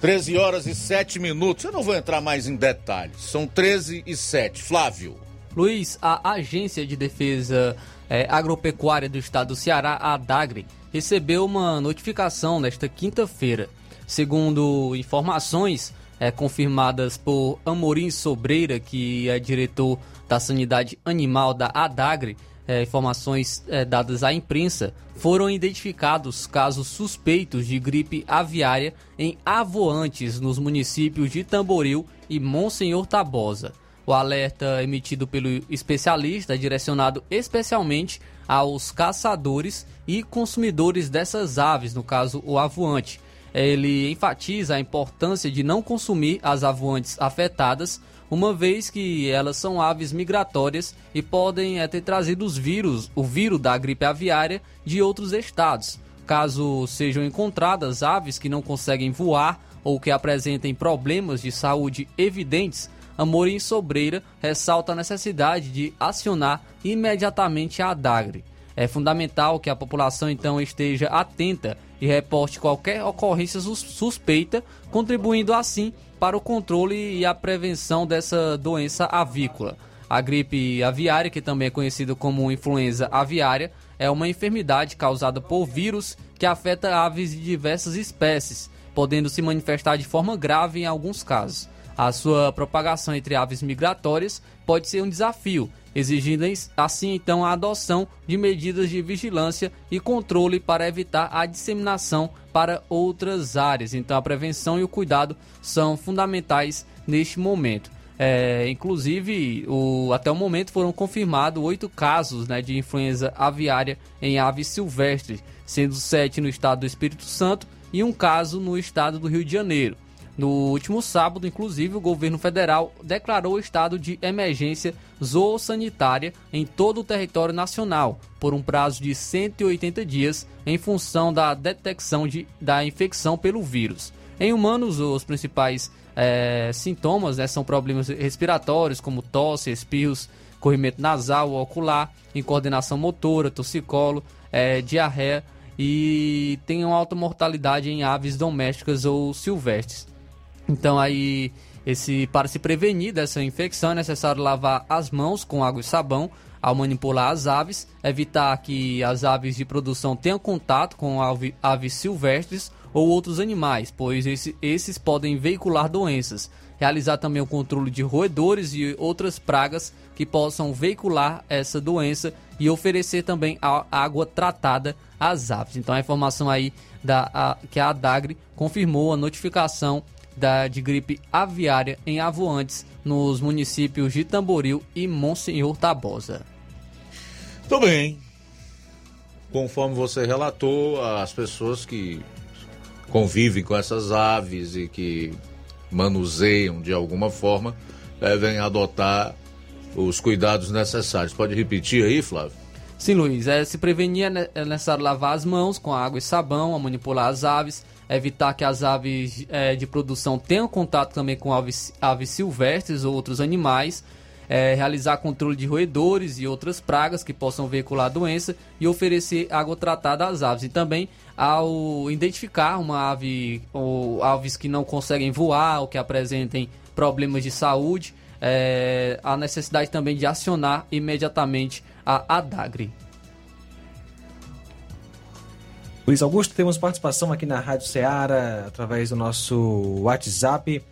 13 horas e 7 minutos. Eu não vou entrar mais em detalhes. São 13 e 7. Flávio. Luiz, a Agência de Defesa é, Agropecuária do Estado do Ceará, a ADAGRE, recebeu uma notificação nesta quinta-feira. Segundo informações é, confirmadas por Amorim Sobreira, que é diretor da Sanidade Animal da ADAGRE, é, informações é, dadas à imprensa, foram identificados casos suspeitos de gripe aviária em avoantes nos municípios de Tamboril e Monsenhor Tabosa. O alerta emitido pelo especialista é direcionado especialmente aos caçadores e consumidores dessas aves, no caso o avoante. Ele enfatiza a importância de não consumir as avoantes afetadas, uma vez que elas são aves migratórias e podem é, ter trazido os vírus, o vírus da gripe aviária de outros estados. Caso sejam encontradas aves que não conseguem voar ou que apresentem problemas de saúde evidentes, Amorim Sobreira ressalta a necessidade de acionar imediatamente a ADAGRE. É fundamental que a população então esteja atenta e reporte qualquer ocorrência suspeita, contribuindo assim para o controle e a prevenção dessa doença avícola. A gripe aviária, que também é conhecida como influenza aviária, é uma enfermidade causada por vírus que afeta aves de diversas espécies, podendo se manifestar de forma grave em alguns casos. A sua propagação entre aves migratórias pode ser um desafio, exigindo assim então a adoção de medidas de vigilância e controle para evitar a disseminação para outras áreas. Então a prevenção e o cuidado são fundamentais neste momento. É, inclusive, o, até o momento foram confirmados oito casos né, de influenza aviária em aves silvestres, sendo sete no estado do Espírito Santo e um caso no estado do Rio de Janeiro. No último sábado, inclusive, o governo federal declarou estado de emergência zoossanitária em todo o território nacional por um prazo de 180 dias em função da detecção de, da infecção pelo vírus. Em humanos, os principais é, sintomas né, são problemas respiratórios, como tosse, espirros, corrimento nasal, ocular, incoordenação motora, torcicolo, é, diarreia e tem uma alta mortalidade em aves domésticas ou silvestres. Então aí esse para se prevenir dessa infecção é necessário lavar as mãos com água e sabão ao manipular as aves, evitar que as aves de produção tenham contato com aves silvestres ou outros animais, pois esse, esses podem veicular doenças. realizar também o controle de roedores e outras pragas que possam veicular essa doença e oferecer também a água tratada às aves. Então a informação aí da a, que a Adagre confirmou a notificação da, de gripe aviária em avoantes nos municípios de Tamboril e Monsenhor Tabosa. Tudo bem. Conforme você relatou, as pessoas que convivem com essas aves e que manuseiam de alguma forma devem adotar os cuidados necessários. Pode repetir aí, Flávio? Sim, Luiz. É, se prevenir é necessário lavar as mãos com água e sabão, a manipular as aves, evitar que as aves é, de produção tenham contato também com aves, aves silvestres ou outros animais, é, realizar controle de roedores e outras pragas que possam veicular a doença e oferecer água tratada às aves. E também ao identificar uma ave ou aves que não conseguem voar ou que apresentem problemas de saúde, é, a necessidade também de acionar imediatamente a ADAGRE. Luiz Augusto, temos participação aqui na Rádio Ceará através do nosso WhatsApp.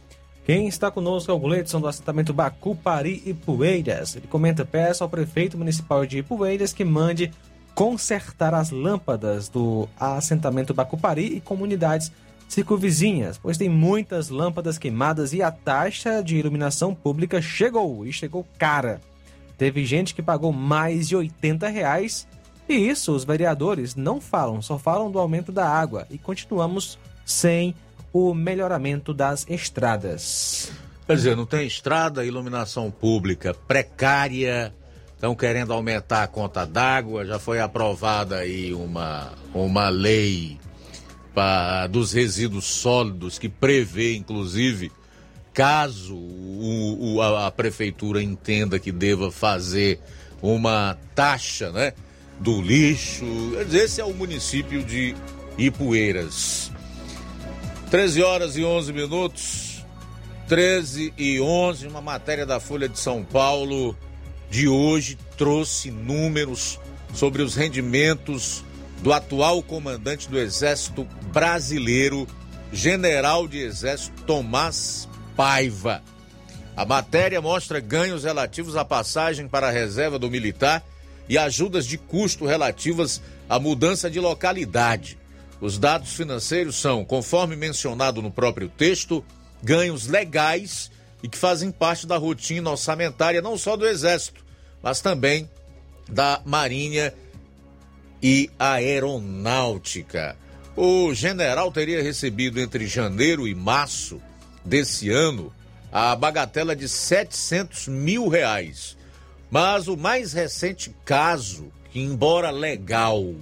Quem está conosco é o Gleidson do assentamento Bacupari e Poeiras. Ele comenta: peça ao prefeito municipal de Poeiras que mande consertar as lâmpadas do assentamento Bacupari e comunidades circunvizinhas, pois tem muitas lâmpadas queimadas e a taxa de iluminação pública chegou e chegou cara. Teve gente que pagou mais de 80 reais e isso os vereadores não falam, só falam do aumento da água e continuamos sem o melhoramento das estradas. Quer dizer, não tem estrada, iluminação pública precária, estão querendo aumentar a conta d'água, já foi aprovada aí uma, uma lei pra, dos resíduos sólidos que prevê, inclusive, caso o, o, a, a, prefeitura entenda que deva fazer uma taxa né, do lixo. Esse é o município de Ipueiras. 13 horas e 11 minutos. 13 e 11, uma matéria da Folha de São Paulo de hoje trouxe números sobre os rendimentos do atual comandante do Exército Brasileiro, General de Exército Tomás Paiva. A matéria mostra ganhos relativos à passagem para a reserva do militar e ajudas de custo relativas à mudança de localidade. Os dados financeiros são, conforme mencionado no próprio texto, ganhos legais e que fazem parte da rotina orçamentária não só do Exército, mas também da Marinha e Aeronáutica. O general teria recebido entre janeiro e março desse ano a bagatela de 700 mil reais. Mas o mais recente caso, que embora legal,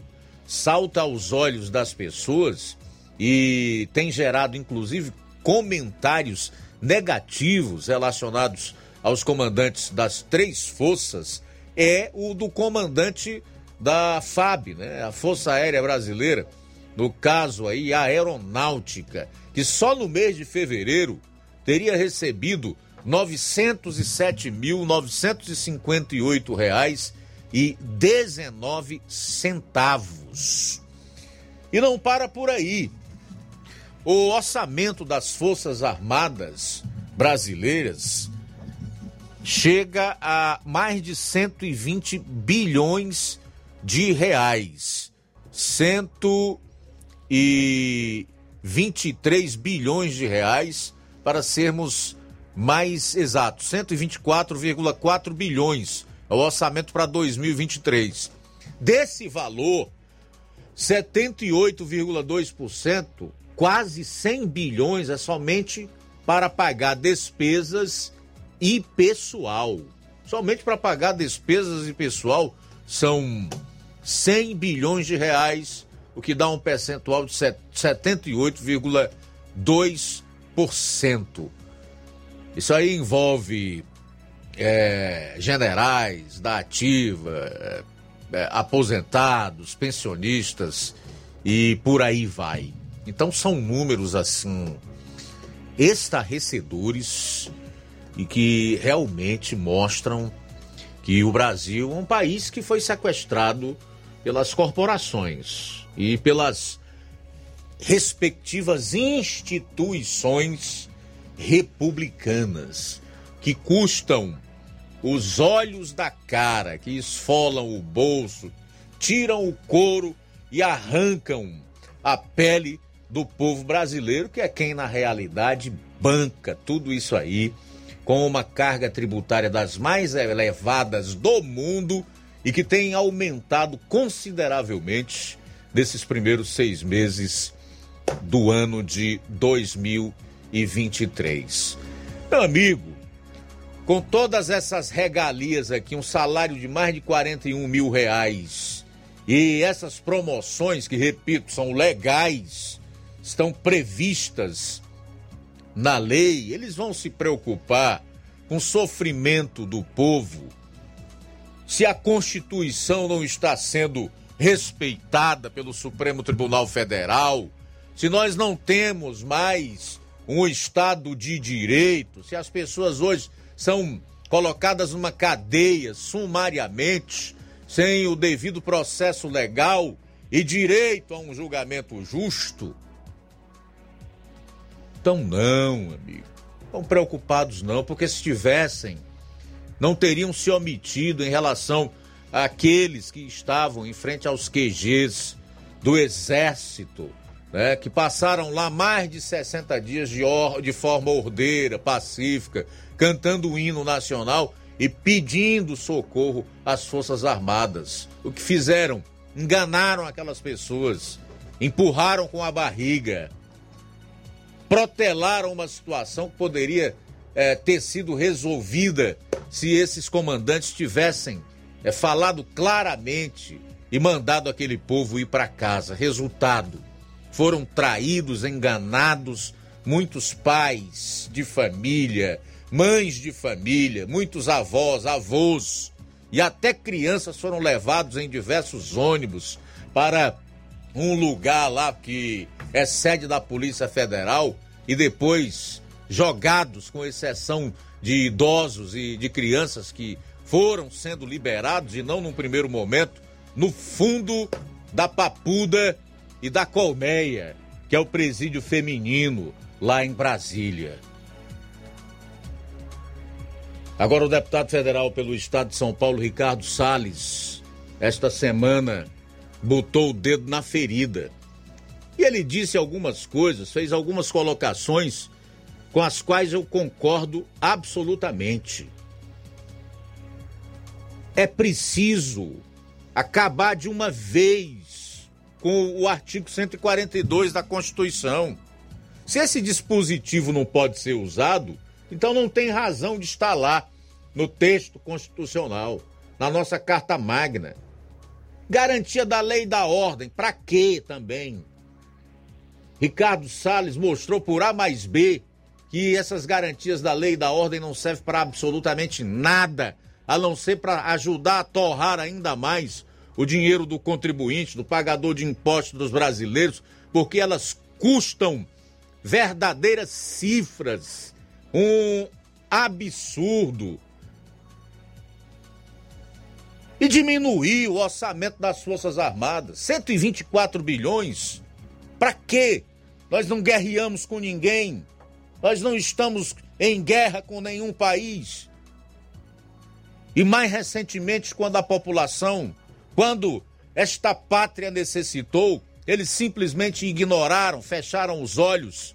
salta aos olhos das pessoas e tem gerado inclusive comentários negativos relacionados aos comandantes das três forças, é o do comandante da FAB, né, a Força Aérea Brasileira, no caso aí a Aeronáutica, que só no mês de fevereiro teria recebido 907.958 reais e 19 centavos. E não para por aí. O orçamento das Forças Armadas brasileiras chega a mais de 120 bilhões de reais. 123 bilhões de reais, para sermos mais exatos, 124,4 bilhões é o orçamento para 2023. Desse valor, 78,2%, quase 100 bilhões é somente para pagar despesas e pessoal. Somente para pagar despesas e pessoal são 100 bilhões de reais, o que dá um percentual de 78,2%. Isso aí envolve é, generais da ativa, é, é, aposentados, pensionistas e por aí vai. Então são números assim estarrecedores e que realmente mostram que o Brasil é um país que foi sequestrado pelas corporações e pelas respectivas instituições republicanas, que custam os olhos da cara, que esfolam o bolso, tiram o couro e arrancam a pele do povo brasileiro, que é quem na realidade banca tudo isso aí, com uma carga tributária das mais elevadas do mundo e que tem aumentado consideravelmente nesses primeiros seis meses do ano de 2023. Meu amigo, com todas essas regalias aqui, um salário de mais de 41 mil reais e essas promoções que, repito, são legais, estão previstas na lei, eles vão se preocupar com o sofrimento do povo se a Constituição não está sendo respeitada pelo Supremo Tribunal Federal, se nós não temos mais um Estado de direito, se as pessoas hoje são colocadas numa cadeia sumariamente, sem o devido processo legal e direito a um julgamento justo. Então, não, amigo. Estão preocupados, não, porque se tivessem, não teriam se omitido em relação àqueles que estavam em frente aos QGs do Exército, né, que passaram lá mais de 60 dias de, or de forma ordeira, pacífica, cantando o hino nacional e pedindo socorro às Forças Armadas. O que fizeram? Enganaram aquelas pessoas, empurraram com a barriga, protelaram uma situação que poderia é, ter sido resolvida se esses comandantes tivessem é, falado claramente e mandado aquele povo ir para casa. Resultado: foram traídos, enganados muitos pais de família, mães de família, muitos avós, avós e até crianças foram levados em diversos ônibus para um lugar lá que é sede da Polícia Federal e depois jogados, com exceção de idosos e de crianças que foram sendo liberados e não num primeiro momento, no fundo da Papuda e da Colmeia, que é o presídio feminino lá em Brasília. Agora, o deputado federal pelo estado de São Paulo, Ricardo Salles, esta semana botou o dedo na ferida. E ele disse algumas coisas, fez algumas colocações com as quais eu concordo absolutamente. É preciso acabar de uma vez com o artigo 142 da Constituição. Se esse dispositivo não pode ser usado, então não tem razão de estar lá no texto constitucional, na nossa Carta Magna. Garantia da lei e da ordem, para quê também? Ricardo Salles mostrou por A mais B que essas garantias da lei e da ordem não servem para absolutamente nada, a não ser para ajudar a torrar ainda mais o dinheiro do contribuinte, do pagador de impostos dos brasileiros, porque elas custam verdadeiras cifras, um absurdo. E diminuir o orçamento das Forças Armadas, 124 bilhões. Para quê? Nós não guerreamos com ninguém. Nós não estamos em guerra com nenhum país. E mais recentemente, quando a população, quando esta pátria necessitou, eles simplesmente ignoraram, fecharam os olhos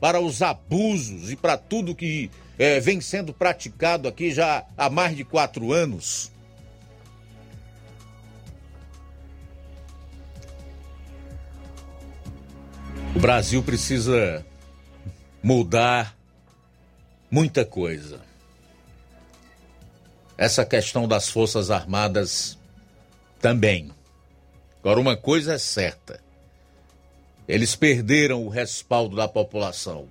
para os abusos e para tudo que é, vem sendo praticado aqui já há mais de quatro anos. O Brasil precisa mudar muita coisa. Essa questão das Forças Armadas também. Agora, uma coisa é certa: eles perderam o respaldo da população.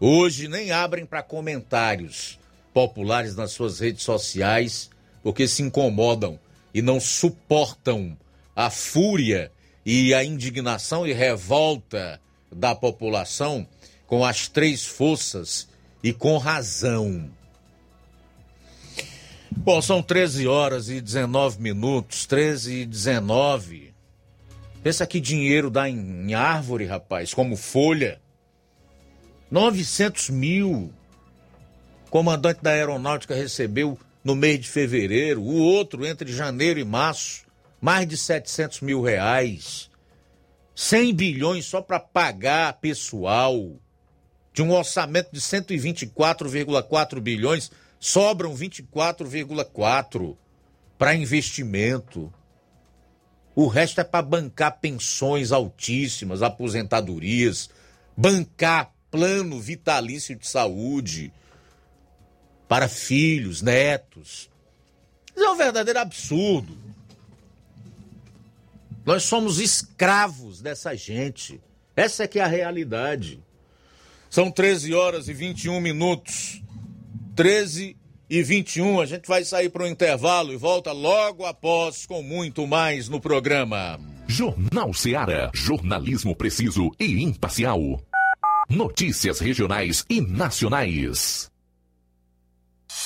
Hoje nem abrem para comentários populares nas suas redes sociais porque se incomodam e não suportam a fúria e a indignação e revolta da população com as três forças e com razão. Bom, são 13 horas e 19 minutos, 13 e 19. Pensa que dinheiro dá em, em árvore, rapaz, como folha. 900 mil. Comandante da aeronáutica recebeu no mês de fevereiro, o outro entre janeiro e março, mais de 700 mil reais. 100 bilhões só para pagar pessoal. De um orçamento de 124,4 bilhões, sobram 24,4 para investimento. O resto é para bancar pensões altíssimas, aposentadorias, bancar plano vitalício de saúde para filhos, netos. Isso é um verdadeiro absurdo. Nós somos escravos dessa gente. Essa é que é a realidade. São 13 horas e 21 minutos. 13 e 21. A gente vai sair para o intervalo e volta logo após com muito mais no programa. Jornal Seara. Jornalismo preciso e imparcial. Notícias regionais e nacionais.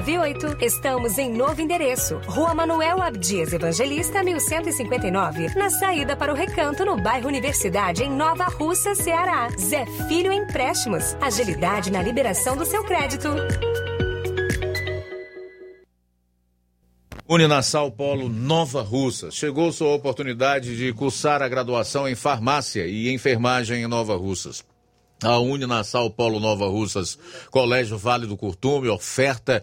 981330698. Estamos em novo endereço. Rua Manuel Abdias Evangelista, 1159. Na saída para o Recanto, no bairro Universidade, em Nova Russa, Ceará. Zé Filho Empréstimos. Agilidade na liberação do seu crédito. Uninasal Polo Nova Russa. Chegou sua oportunidade de cursar a graduação em farmácia e enfermagem em Nova Russas. A Uninasal Polo Nova Russas, Colégio Vale do Curtume, oferta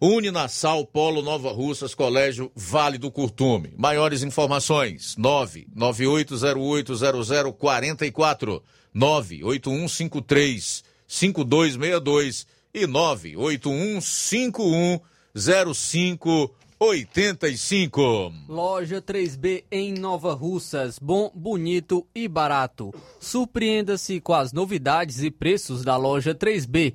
Uninasal Polo Nova Russas, Colégio Vale do Curtume. Maiores informações: 998080044, 98153 5262 e 98151 0585. Loja 3B em Nova Russas, bom, bonito e barato. Surpreenda-se com as novidades e preços da loja 3B.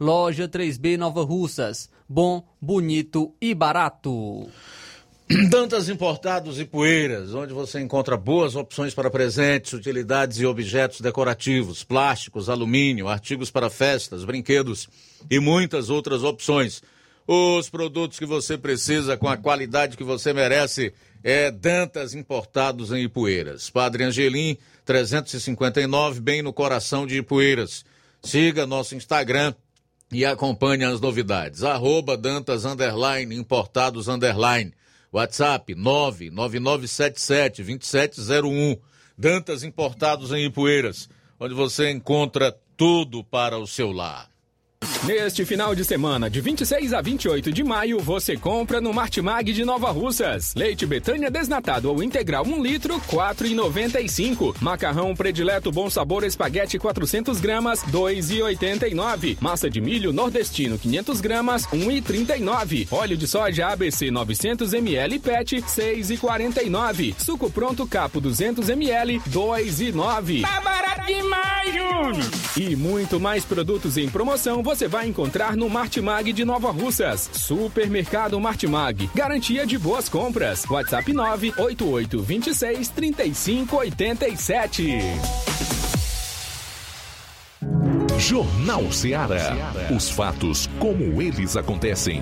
Loja 3B Nova Russas. Bom, bonito e barato. Dantas Importados e Poeiras, onde você encontra boas opções para presentes, utilidades e objetos decorativos, plásticos, alumínio, artigos para festas, brinquedos e muitas outras opções. Os produtos que você precisa com a qualidade que você merece é Dantas Importados em Ipueiras. Padre Angelim, 359, bem no coração de Ipueiras. Siga nosso Instagram e acompanhe as novidades. Arroba Dantas Underline, Importados Underline. WhatsApp 999772701. Dantas Importados em Ipueiras, onde você encontra tudo para o seu lar. Neste final de semana, de 26 a 28 de maio, você compra no Martimag de Nova Russas. Leite Betânia desnatado ou integral 1 litro, 4,95. Macarrão predileto Bom Sabor Espaguete 400 gramas, 2,89. Massa de milho nordestino 500 gramas, 1,39. Óleo de soja ABC 900 ml PET, 6,49. Suco pronto Capo 200 ml, 2,9. Tá barato demais, Júnior! E muito mais produtos em promoção você vai encontrar no Martimag de Nova Russas. Supermercado Martimag. Garantia de boas compras. WhatsApp 988 26 35 87. Jornal Ceará. Os fatos como eles acontecem.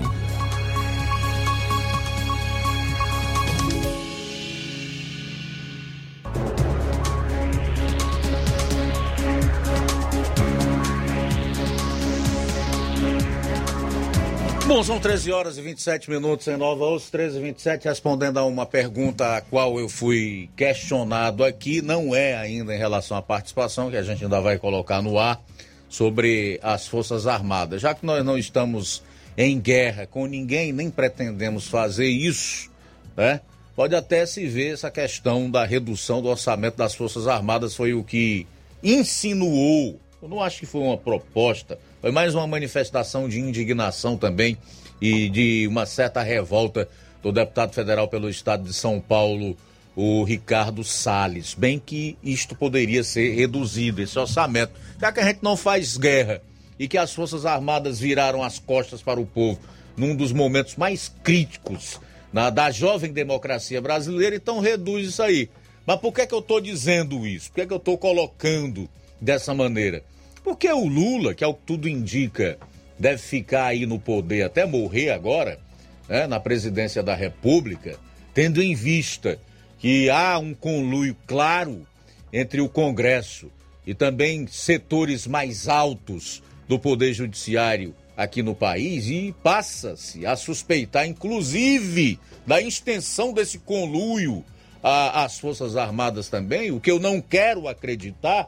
Bom, são 13 horas e 27 minutos em Nova Osso, 13 e 27, respondendo a uma pergunta a qual eu fui questionado aqui, não é ainda em relação à participação, que a gente ainda vai colocar no ar, sobre as Forças Armadas. Já que nós não estamos em guerra com ninguém, nem pretendemos fazer isso, né? Pode até se ver essa questão da redução do orçamento das Forças Armadas, foi o que insinuou. Eu não acho que foi uma proposta, foi mais uma manifestação de indignação também e de uma certa revolta do deputado federal pelo estado de São Paulo, o Ricardo Salles. Bem que isto poderia ser reduzido, esse orçamento, já que a gente não faz guerra e que as Forças Armadas viraram as costas para o povo num dos momentos mais críticos na, da jovem democracia brasileira, então reduz isso aí. Mas por que, é que eu estou dizendo isso? Por que, é que eu estou colocando dessa maneira? Porque o Lula, que é o que tudo indica, deve ficar aí no poder até morrer agora, né, na presidência da República, tendo em vista que há um conluio claro entre o Congresso e também setores mais altos do Poder Judiciário aqui no país e passa-se a suspeitar, inclusive, da extensão desse conluio às Forças Armadas também, o que eu não quero acreditar,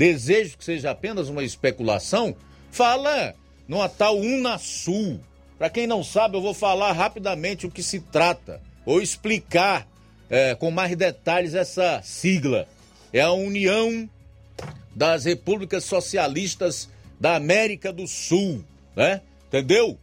desejo que seja apenas uma especulação, fala numa tal Unasul. Para quem não sabe, eu vou falar rapidamente o que se trata, ou explicar é, com mais detalhes essa sigla. É a União das Repúblicas Socialistas da América do Sul, né? Entendeu?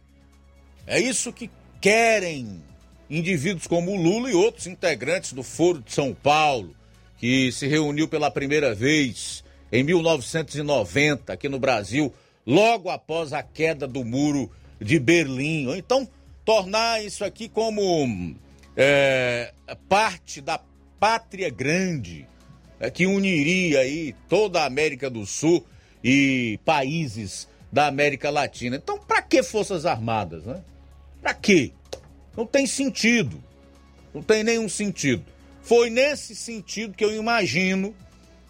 É isso que querem indivíduos como o Lula e outros integrantes do Foro de São Paulo, que se reuniu pela primeira vez em 1990 aqui no Brasil, logo após a queda do muro de Berlim. Ou então tornar isso aqui como é, parte da pátria grande é, que uniria aí toda a América do Sul e países da América Latina. Então, para que Forças Armadas, né? Para quê? Não tem sentido. Não tem nenhum sentido. Foi nesse sentido que eu imagino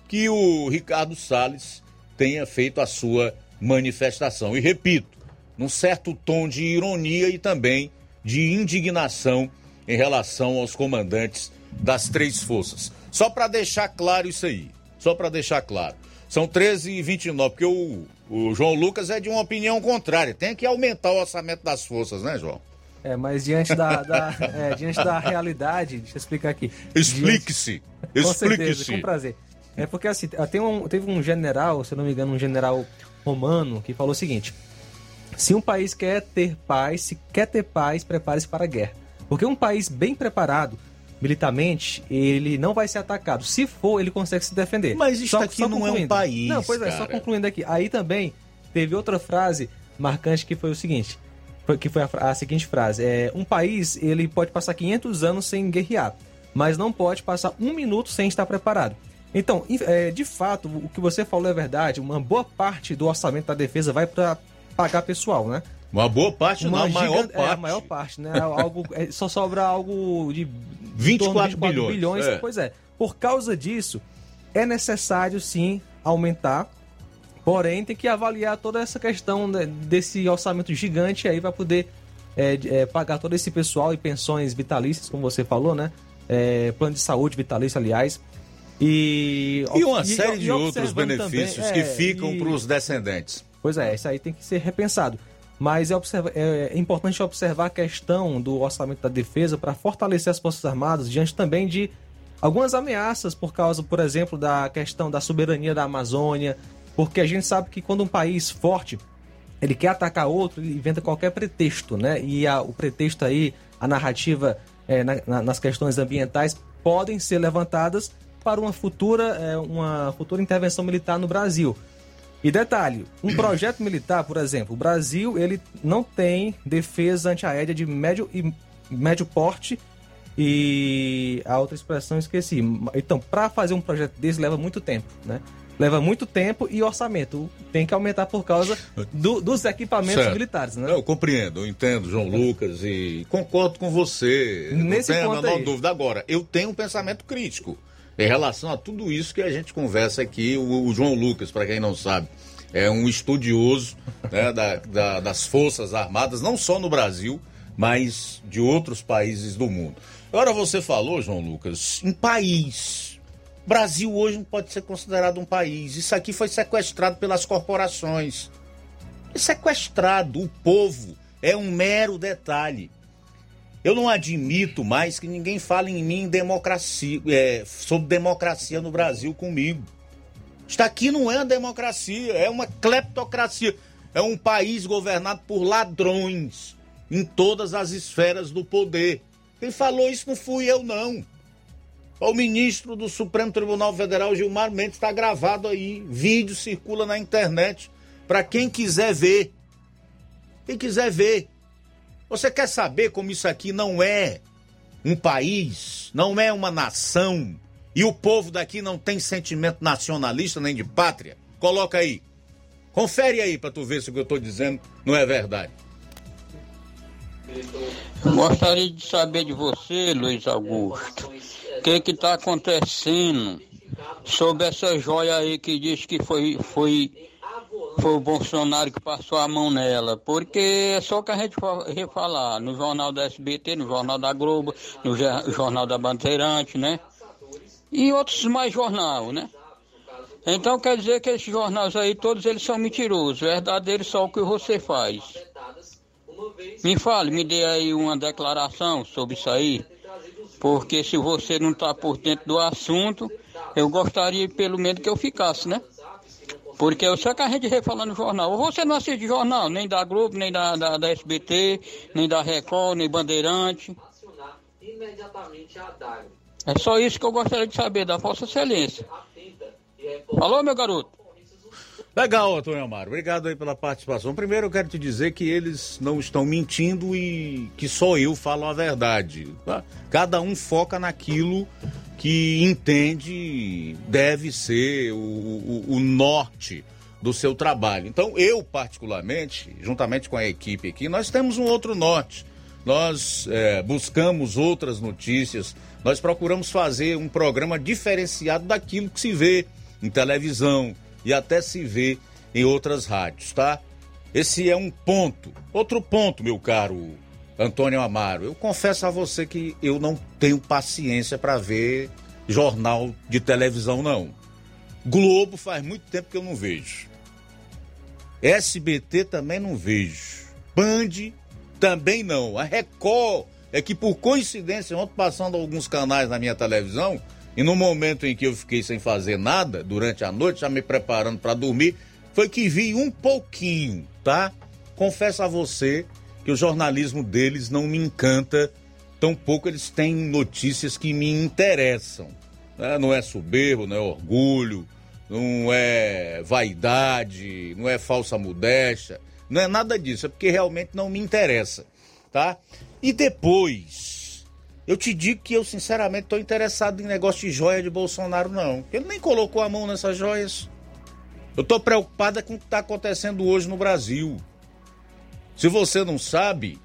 que o Ricardo Salles tenha feito a sua manifestação. E repito, num certo tom de ironia e também de indignação em relação aos comandantes das três forças. Só para deixar claro isso aí. Só para deixar claro. São 13 e 29, porque o, o João Lucas é de uma opinião contrária. Tem que aumentar o orçamento das forças, né, João? É, mas diante da, da- é, diante da realidade, deixa eu explicar aqui. Explique-se. Diante- Com certeza, Explique-se. com prazer. É porque assim, tem um, teve um general, se não me engano, um general romano, que falou o seguinte: se um país quer ter paz, se quer ter paz, prepare-se para a guerra. Porque um país bem preparado militarmente, ele não vai ser atacado. Se for, ele consegue se defender. Mas isso aqui não é um país, Não, pois é, só cara. concluindo aqui. Aí também teve outra frase marcante que foi o seguinte, foi- que foi a, a seguinte frase: é, um país ele pode passar 500 anos sem guerrear, mas não pode passar um minuto sem estar preparado. Então, é, de fato, o que você falou é verdade. Uma boa parte do orçamento da defesa vai para pagar pessoal, né? Uma boa parte, não, a maior gigante- É, a parte. maior parte, né? Algo, é, só sobra algo de 24 em torno de bilhões, é. Pois é. Por causa disso, é necessário sim aumentar. Porém, tem que avaliar toda essa questão né, desse orçamento gigante aí para poder é, é, pagar todo esse pessoal e pensões vitalícias, como você falou, né? É, plano de saúde vitalício, aliás. E, E uma série de e outros benefícios também, que é, ficam e- para os descendentes. Pois é, isso aí tem que ser repensado. Mas é, observa- é importante observar a questão do orçamento da defesa para fortalecer as Forças Armadas diante também de algumas ameaças por causa, por exemplo, da questão da soberania da Amazônia, porque a gente sabe que quando um país forte ele quer atacar outro, ele inventa qualquer pretexto, né? E a- o pretexto aí, a narrativa é, na- na- nas questões ambientais podem ser levantadas para uma futura, é, uma futura intervenção militar no Brasil. E detalhe, um projeto militar, por exemplo, o Brasil ele não tem defesa antiaérea de médio e médio porte e a outra expressão esqueci. Então, para fazer um projeto desse leva muito tempo, né? Leva muito tempo e orçamento tem que aumentar por causa do- dos equipamentos Certo. militares, né? Eu compreendo, eu entendo, João Lucas, e concordo com você. Nesse não tenho a menor aí. dúvida. Agora, eu tenho um pensamento crítico em relação a tudo isso que a gente conversa aqui. O, o João Lucas, para quem não sabe, é um estudioso né, da- da- das Forças Armadas, não só no Brasil, mas de outros países do mundo. Agora, você falou, João Lucas, em país. Brasil hoje não pode ser considerado um país. Isso aqui foi sequestrado pelas corporações. Sequestrado. O povo é um mero detalhe. Eu não admito mais que ninguém fale em mim em democracia, é, sobre democracia no Brasil comigo. Isto aqui não é uma democracia, é uma cleptocracia. É um país governado por ladrões em todas as esferas do poder. Quem falou isso não fui eu, não. O ministro do Supremo Tribunal Federal, Gilmar Mendes, está gravado aí. Vídeo circula na internet para quem quiser ver. Quem quiser ver. Você quer saber como isso aqui não é um país, não é uma nação, e o povo daqui não tem sentimento nacionalista nem de pátria? Coloca aí. Confere aí para tu ver se o que eu tô dizendo não é verdade. Gostaria de saber de você, Luiz Augusto, o que está acontecendo sobre essa joia aí que diz que foi, foi, foi o Bolsonaro que passou a mão nela, porque é só que a gente fa- refalar no jornal da SBT, no jornal da Globo, no jornal da Bandeirante, né? E outros mais jornal, né? Então quer dizer que esses jornais aí, todos eles são mentirosos, verdadeiro só o que você faz. Me fale, me dê aí uma declaração sobre isso aí, porque se você não está por dentro do assunto, eu gostaria pelo menos que eu ficasse, né? Porque eu sei que a gente vê falando jornal. Você não assiste jornal, nem da Globo, nem da, da, da SBT, nem da Record, nem Bandeirante. É só isso que eu gostaria de saber da Vossa Excelência. Alô, meu garoto? Legal, Antônio Amaro. Obrigado aí pela participação. Primeiro eu quero te dizer que eles não estão mentindo e que só eu falo a verdade. tá? Cada um foca naquilo que entende deve ser o, o- o norte do seu trabalho. Então, eu, particularmente, juntamente com a equipe aqui, nós temos um outro norte. Nós é, buscamos outras notícias, nós procuramos fazer um programa diferenciado daquilo que se vê em televisão e até se vê em outras rádios, tá? Esse é um ponto. Outro ponto, meu caro Antônio Amaro. Eu confesso a você que eu não tenho paciência para ver jornal de televisão, não. Globo faz muito tempo que eu não vejo. SBT também não vejo. Band Também não. A Record é que, por coincidência, ontem passando alguns canais na minha televisão, e no momento em que eu fiquei sem fazer nada, durante a noite, já me preparando para dormir, foi que vi um pouquinho, tá? Confesso a você que o jornalismo deles não me encanta, tampouco eles têm notícias que me interessam. Né? Não é soberbo, não é orgulho, não é vaidade, não é falsa modéstia, não é nada disso, é porque realmente não me interessa, tá? E depois, eu te digo que eu sinceramente estou interessado em negócio de joia de Bolsonaro, não. Ele nem colocou a mão nessas joias. Eu estou preocupada com o que está acontecendo hoje no Brasil. Se você não sabe,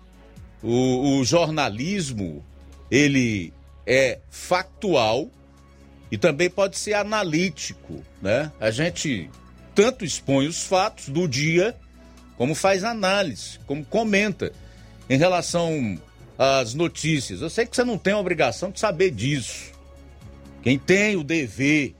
o, o jornalismo ele é factual e também pode ser analítico, né? A gente tanto expõe os fatos do dia, como faz análise, como comenta em relação às notícias. Eu sei que você não tem a obrigação de saber disso. Quem tem o dever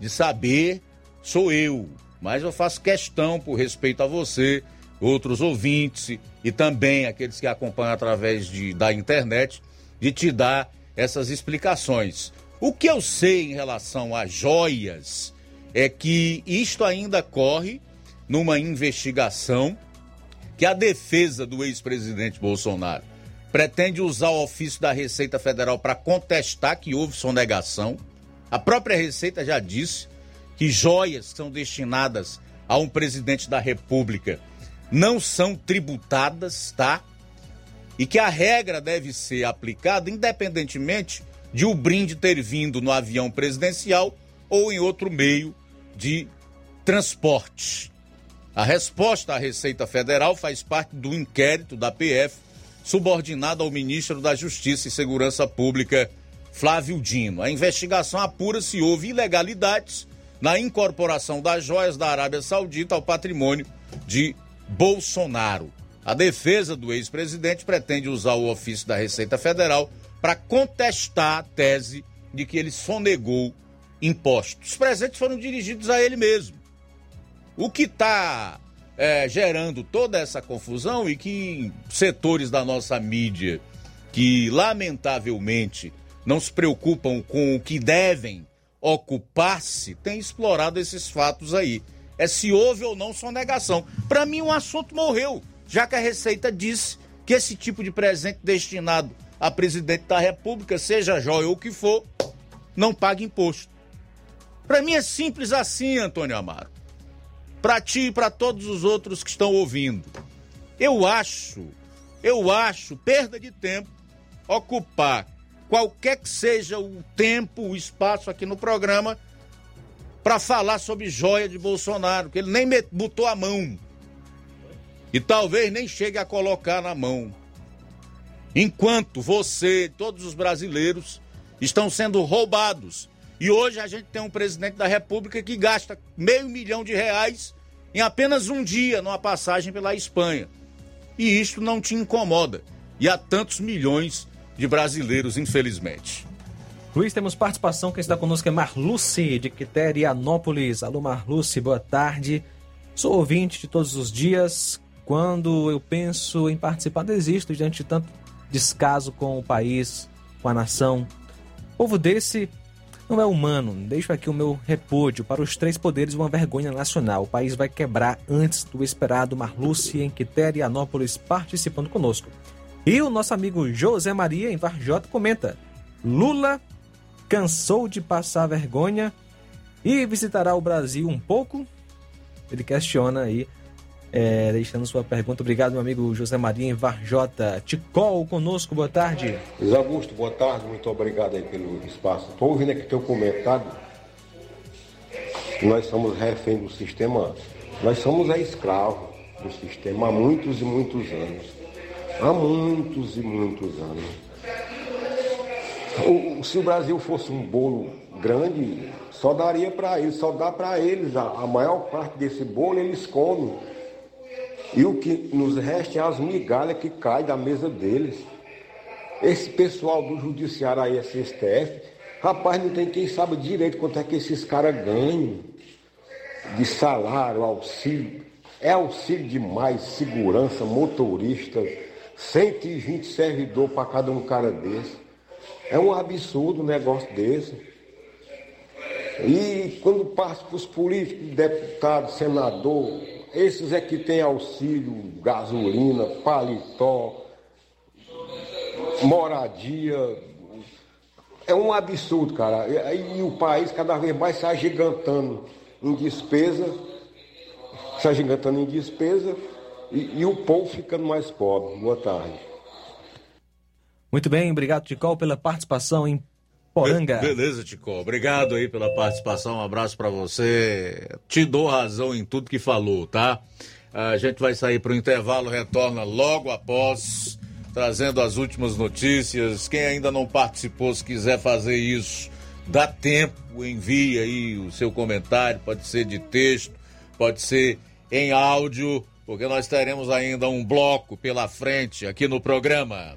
de saber sou eu, mas eu faço questão por respeito a você, outros ouvintes e também aqueles que acompanham através de, da internet, de te dar essas explicações. O que eu sei em relação a joias é que isto ainda corre numa investigação que a defesa do ex-presidente Bolsonaro pretende usar o ofício da Receita Federal para contestar que houve sonegação. A própria Receita já disse que joias são destinadas a um presidente da República não são tributadas, tá? E que a regra deve ser aplicada independentemente de o brinde ter vindo no avião presidencial ou em outro meio de transporte. A resposta à Receita Federal faz parte do inquérito da PF, subordinado ao ministro da Justiça e Segurança Pública, Flávio Dino. A investigação apura se houve ilegalidades na incorporação das joias da Arábia Saudita ao patrimônio de Bolsonaro. A defesa do ex-presidente pretende usar o ofício da Receita Federal para contestar a tese de que ele sonegou impostos. Os presentes foram dirigidos a ele mesmo. O que está é, gerando toda essa confusão e que setores da nossa mídia que lamentavelmente não se preocupam com o que devem ocupar-se têm explorado esses fatos aí. É se houve ou não sonegação. Para mim, o um assunto morreu, já que a Receita disse que esse tipo de presente destinado a presidente da República, seja joia ou o que for, não paga imposto. Para mim é simples assim, Antônio Amaro. Para ti e para todos os outros que estão ouvindo. Eu acho, eu acho perda de tempo ocupar qualquer que seja o tempo, o espaço aqui no programa para falar sobre joia de Bolsonaro, que ele nem botou a mão. E talvez nem chegue a colocar na mão. Enquanto você, todos os brasileiros, estão sendo roubados. E hoje a gente tem um presidente da República que gasta meio milhão de reais em apenas um dia numa passagem pela Espanha. E isto não te incomoda. E há tantos milhões de brasileiros, infelizmente. Luiz, temos participação. Quem está conosco é Marluce, de Quiterianópolis. Alô, Marluce, boa tarde. Sou ouvinte de todos os dias. Quando eu penso em participar, desisto diante de tanto descaso com o país, com a nação. Povo desse não é humano. Deixo aqui o meu repúdio para os três poderes uma vergonha nacional. O país vai quebrar antes do esperado. Marluce em Quiterianópolis participando conosco. E o nosso amigo José Maria em Varjota comenta: Lula cansou de passar vergonha e visitará o Brasil um pouco? Ele questiona aí é, deixando sua pergunta. Obrigado, meu amigo José Maria Varjota. Ticol conosco, boa tarde. Luiz Augusto, boa tarde, muito obrigado aí pelo espaço. Estou ouvindo aqui teu comentário. Nós somos refém do sistema, nós somos é escravos do sistema há muitos e muitos anos. Há muitos e muitos anos. Se o Brasil fosse um bolo grande, só daria para eles, só dá para eles. A, a maior parte desse bolo eles comem. E o que nos resta é as migalhas que caem da mesa deles. Esse pessoal do judiciário aí, esse STF, rapaz, não tem quem sabe direito quanto é que esses caras ganham de salário, auxílio. É auxílio demais, segurança, motorista, 120 servidor para cada um cara desse. É um absurdo um negócio desse. E quando passa para os políticos, deputado, senador, esses é que tem auxílio, gasolina, paletó, moradia. É um absurdo, cara. E, e o país cada vez mais se agigantando em despesa, se agigantando em despesa e, e o povo ficando mais pobre. Boa tarde. Muito bem, obrigado, Ticol, pela participação em Poranga. Be beleza, Tico. Obrigado aí pela participação. Um abraço para você. Te dou razão em tudo que falou, tá? A gente vai sair para o intervalo, retorna logo após, trazendo as últimas notícias. Quem ainda não participou, se quiser fazer isso, dá tempo, envie aí o seu comentário, pode ser de texto, pode ser em áudio, porque nós teremos ainda um bloco pela frente aqui no programa.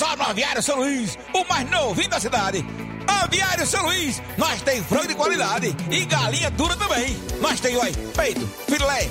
Só no Aviário São Luís, o mais novinho da cidade. Aviário São Luís, nós tem frango de qualidade e galinha dura também. Nós tem, oi, peito, filé,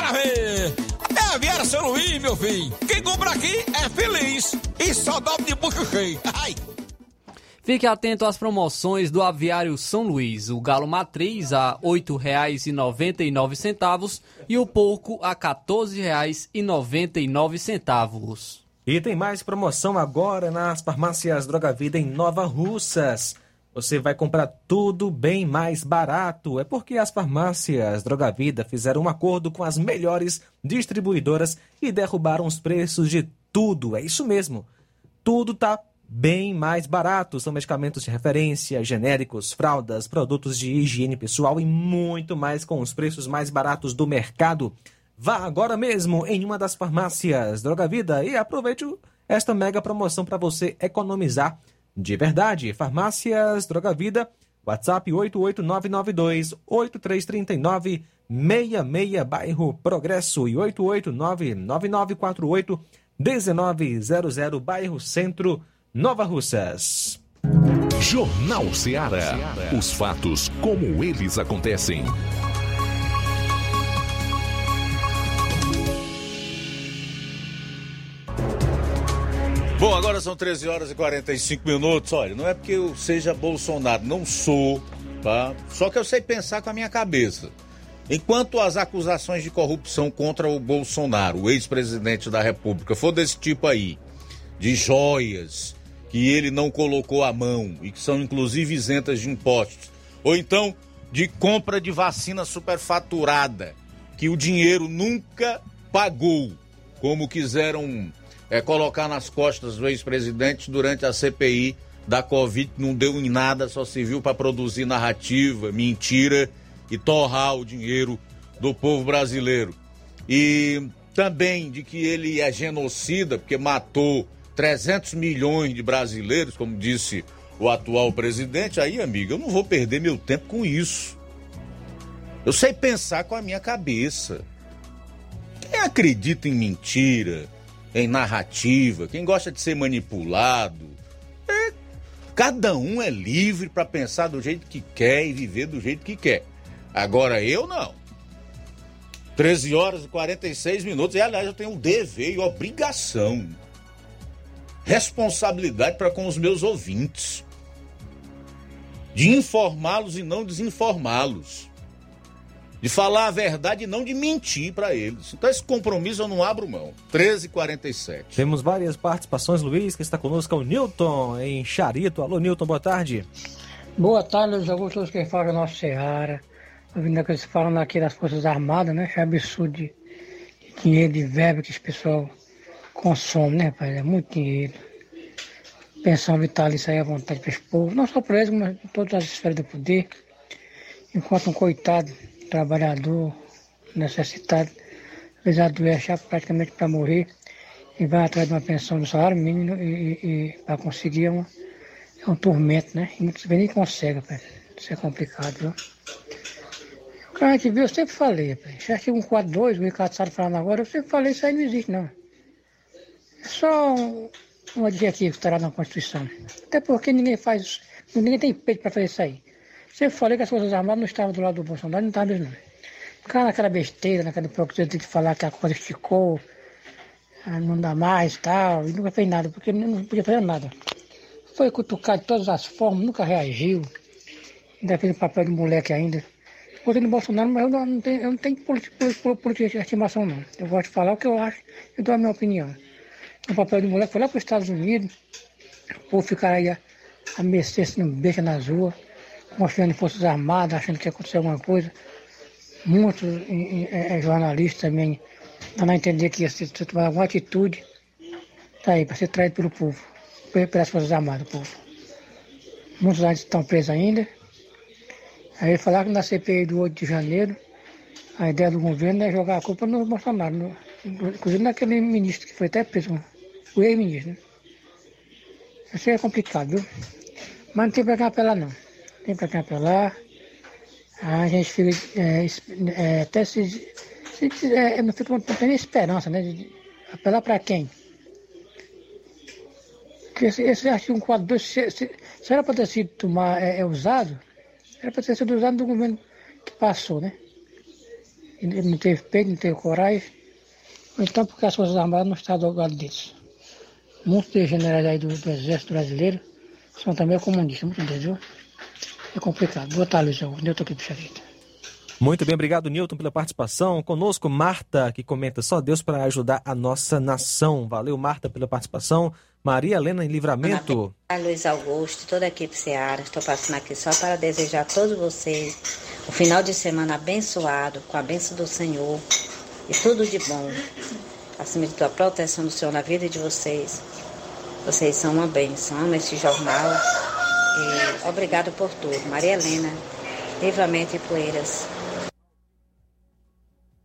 Para ver. É Aviário São Luís, meu filho. Quem compra aqui é feliz. E só dobra de bucho cheio. Ai. Fique atento às promoções do Aviário São Luís. O galo matriz a R$ 8,99 e o porco a R$ 14,99. E tem mais promoção agora nas farmácias Droga Vida em Nova Russas. Você vai comprar tudo bem mais barato. É porque as farmácias Droga Vida fizeram um acordo com as melhores distribuidoras e derrubaram os preços de tudo. É isso mesmo. Tudo tá bem mais barato. São medicamentos de referência, genéricos, fraldas, produtos de higiene pessoal e muito mais com os preços mais baratos do mercado. Vá agora mesmo em uma das farmácias Droga Vida e aproveite esta mega promoção para você economizar de verdade. Farmácias Droga Vida, WhatsApp 88992 8339 66, bairro Progresso e 8899948 1900, bairro Centro, Nova Russas. Jornal Ceará. Os fatos como eles acontecem. Bom, agora são 13 horas e 45 minutos. Olha, não é porque eu seja Bolsonaro, não sou, tá? Só que eu sei pensar com a minha cabeça. Enquanto as acusações de corrupção contra o Bolsonaro, o ex-presidente da República, for desse tipo aí, de joias que ele não colocou à mão e que são inclusive isentas de impostos, ou então de compra de vacina superfaturada, que o dinheiro nunca pagou, como quiseram é, colocar nas costas do ex-presidente durante a CPI da Covid, não deu em nada, só serviu para produzir narrativa, mentira e torrar o dinheiro do povo brasileiro. E também de que ele é genocida, porque matou 300 milhões de brasileiros, como disse o atual presidente. Aí, amiga, eu não vou perder meu tempo com isso. Eu sei pensar com a minha cabeça. Quem acredita em mentira, em narrativa, quem gosta de ser manipulado, é, cada um é livre para pensar do jeito que quer e viver do jeito que quer. Agora eu não. 13 horas e 46 minutos. E aliás, eu tenho um dever e obrigação, responsabilidade para com os meus ouvintes, de informá-los e não desinformá-los de falar a verdade e não de mentir para eles. Então esse compromisso eu não abro mão. 13h47. Temos várias participações, Luiz, que está conosco, é o Newton, em Charito. Alô, Newton, boa tarde. Boa tarde, Luiz Augusto, todos quem fala é nosso Seara. Ouvindo que eles falam aqui das Forças Armadas, né? É absurdo de, de dinheiro, de verba que esse pessoal consome, né, pai? É muito dinheiro. Pensão vitalícia aí à vontade para esse povo, não só para eles, mas todas as esferas do poder. Enquanto um coitado trabalhador necessitado, vezes adoece praticamente para morrer e vai atrás de uma pensão de salário mínimo e, e, e para conseguir uma, é um tormento, né? E vezes nem consegue, pai. Isso é complicado, viu? O cara que viu, eu sempre falei, pai. Se artigo 142, o Ricardo falando agora, eu sempre falei, isso aí não existe, não. É só um, um adjetivo que estará na Constituição. Até porque ninguém faz, ninguém tem peito para fazer isso aí. Sempre falei que as Forças Armadas não estavam do lado do Bolsonaro, não estavam mesmo. Cara, naquela besteira, naquela hipocrisia de falar que a coisa esticou, ah, não dá mais tal, e nunca fez nada, porque não podia fazer nada. Foi cutucado de todas as formas, nunca reagiu, ainda fez o papel de moleque ainda. Gostei do Bolsonaro, mas eu não, não tenho, eu não tenho política de estimação, não. Eu gosto de falar o que eu acho e dou a minha opinião. O papel de moleque foi lá para os Estados Unidos, o povo ficar aí a, a mercê, se não beija nas ruas confiando em Forças Armadas, achando que ia acontecer alguma coisa. Muitos é, jornalistas também dando a entender que ia se tomar alguma atitude tá aí, para ser traído pelo povo, pelas Forças Armadas, o povo. Muitos lá estão presos ainda. Aí falaram que na CPI do 8 de janeiro, a ideia do governo é jogar a culpa no Bolsonaro, no, inclusive naquele ministro que foi até preso, o ex-ministro. Né? Isso é complicado, viu? Mas não tem pra cá apelar não tem para cá para lá. A gente fica é, é, até se, se é, não fica tendo esperança, né? De apelar para quem? Porque esse, esse artigo 142, se, se, se era para ter sido tomar, é, é, usado, era para ter sido usado no governo que passou, né? Ele não teve peito, não teve coragem. Então porque as Forças Armadas não estão do lado disso. Muitos generais aí do, do Exército Brasileiro são também comunistas, viu? É complicado. Boa tarde, João. Nilton aqui, puxa vida. Muito bem, obrigado, Nilton, pela participação. Conosco, Marta, que comenta só Deus para ajudar a nossa nação. Valeu, Marta, pela participação. Maria Helena em Livramento. Ana Luiz Augusto, toda a equipe Seara. Estou passando aqui só para desejar a todos vocês um final de semana abençoado, com a bênção do Senhor e tudo de bom. Acima de tua proteção do Senhor na vida de vocês. Vocês são uma bênção. Amo esse jornal e obrigado por tudo. Maria Helena, Livramento e Poeiras.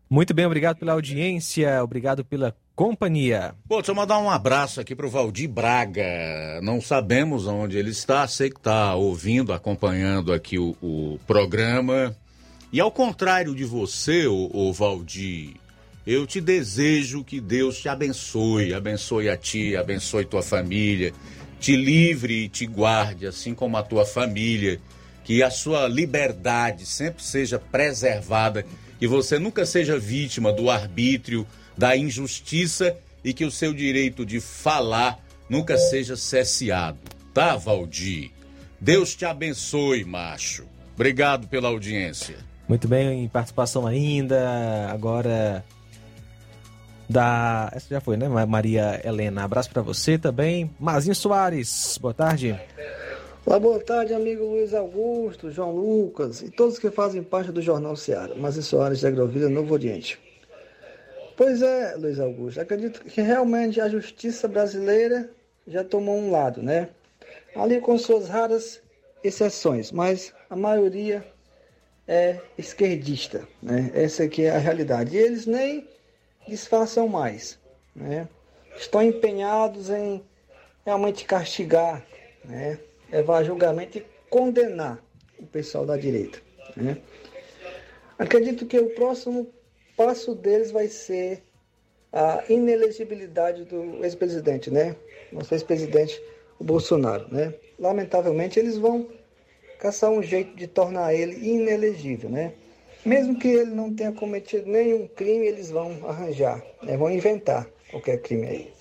Muito bem, obrigado pela audiência, obrigado pela companhia. Pô, deixa eu mandar um abraço aqui pro Valdir Braga. Não sabemos onde ele está, sei que está ouvindo, acompanhando aqui o, o programa. E ao contrário de você, o, o Valdir, eu te desejo que Deus te abençoe, abençoe a ti, abençoe tua família, te livre e te guarde, assim como a tua família, que a sua liberdade sempre seja preservada, que você nunca seja vítima do arbítrio, da injustiça e que o seu direito de falar nunca seja cesseado. Tá, Valdir? Deus te abençoe, macho. Obrigado pela audiência. Muito bem, participação ainda. Agora da. Essa já foi, né? Maria Helena. Abraço para você também. Mazinho Soares, boa tarde. Olá, boa tarde, amigo Luiz Augusto, João Lucas e todos que fazem parte do Jornal Seara. Mazinho Soares de Agrovilha, Novo Oriente. Pois é, Luiz Augusto, acredito que realmente a justiça brasileira já tomou um lado, né? Ali com suas raras exceções, mas a maioria é esquerdista, né? Essa aqui é a realidade. E eles nem disfarçam mais, né? Estão empenhados em realmente castigar, né? Levar julgamento e condenar o pessoal da direita, né? Acredito que o próximo passo deles vai ser a inelegibilidade do ex-presidente, né? Nosso ex-presidente, o Bolsonaro, né? Lamentavelmente, eles vão caçar um jeito de tornar ele inelegível, né? Mesmo que ele não tenha cometido nenhum crime, eles vão arranjar, né? vão inventar qualquer crime aí.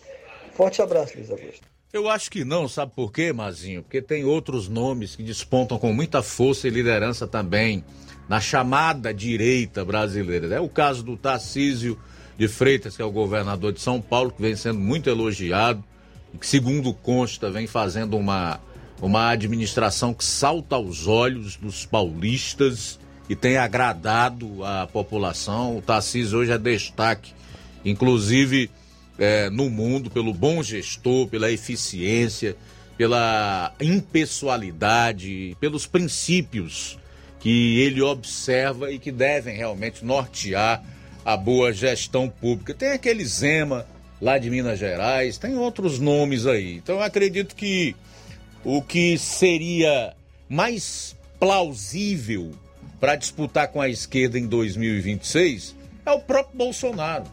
Forte abraço, Luiz Augusto. Eu acho que não, sabe por quê, Mazinho? Porque tem outros nomes que despontam com muita força e liderança também na chamada direita brasileira. É o caso do Tarcísio de Freitas, que é o governador de São Paulo, que vem sendo muito elogiado e que, segundo consta, vem fazendo uma, uma administração que salta aos olhos dos paulistas e tem agradado a população. O Tarcísio hoje é destaque, inclusive é, no mundo, pelo bom gestor, pela eficiência, pela impessoalidade, pelos princípios que ele observa e que devem realmente nortear a boa gestão pública. Tem aquele Zema lá de Minas Gerais, tem outros nomes aí. Então eu acredito que o que seria mais plausível para disputar com a esquerda em 2026 é o próprio Bolsonaro.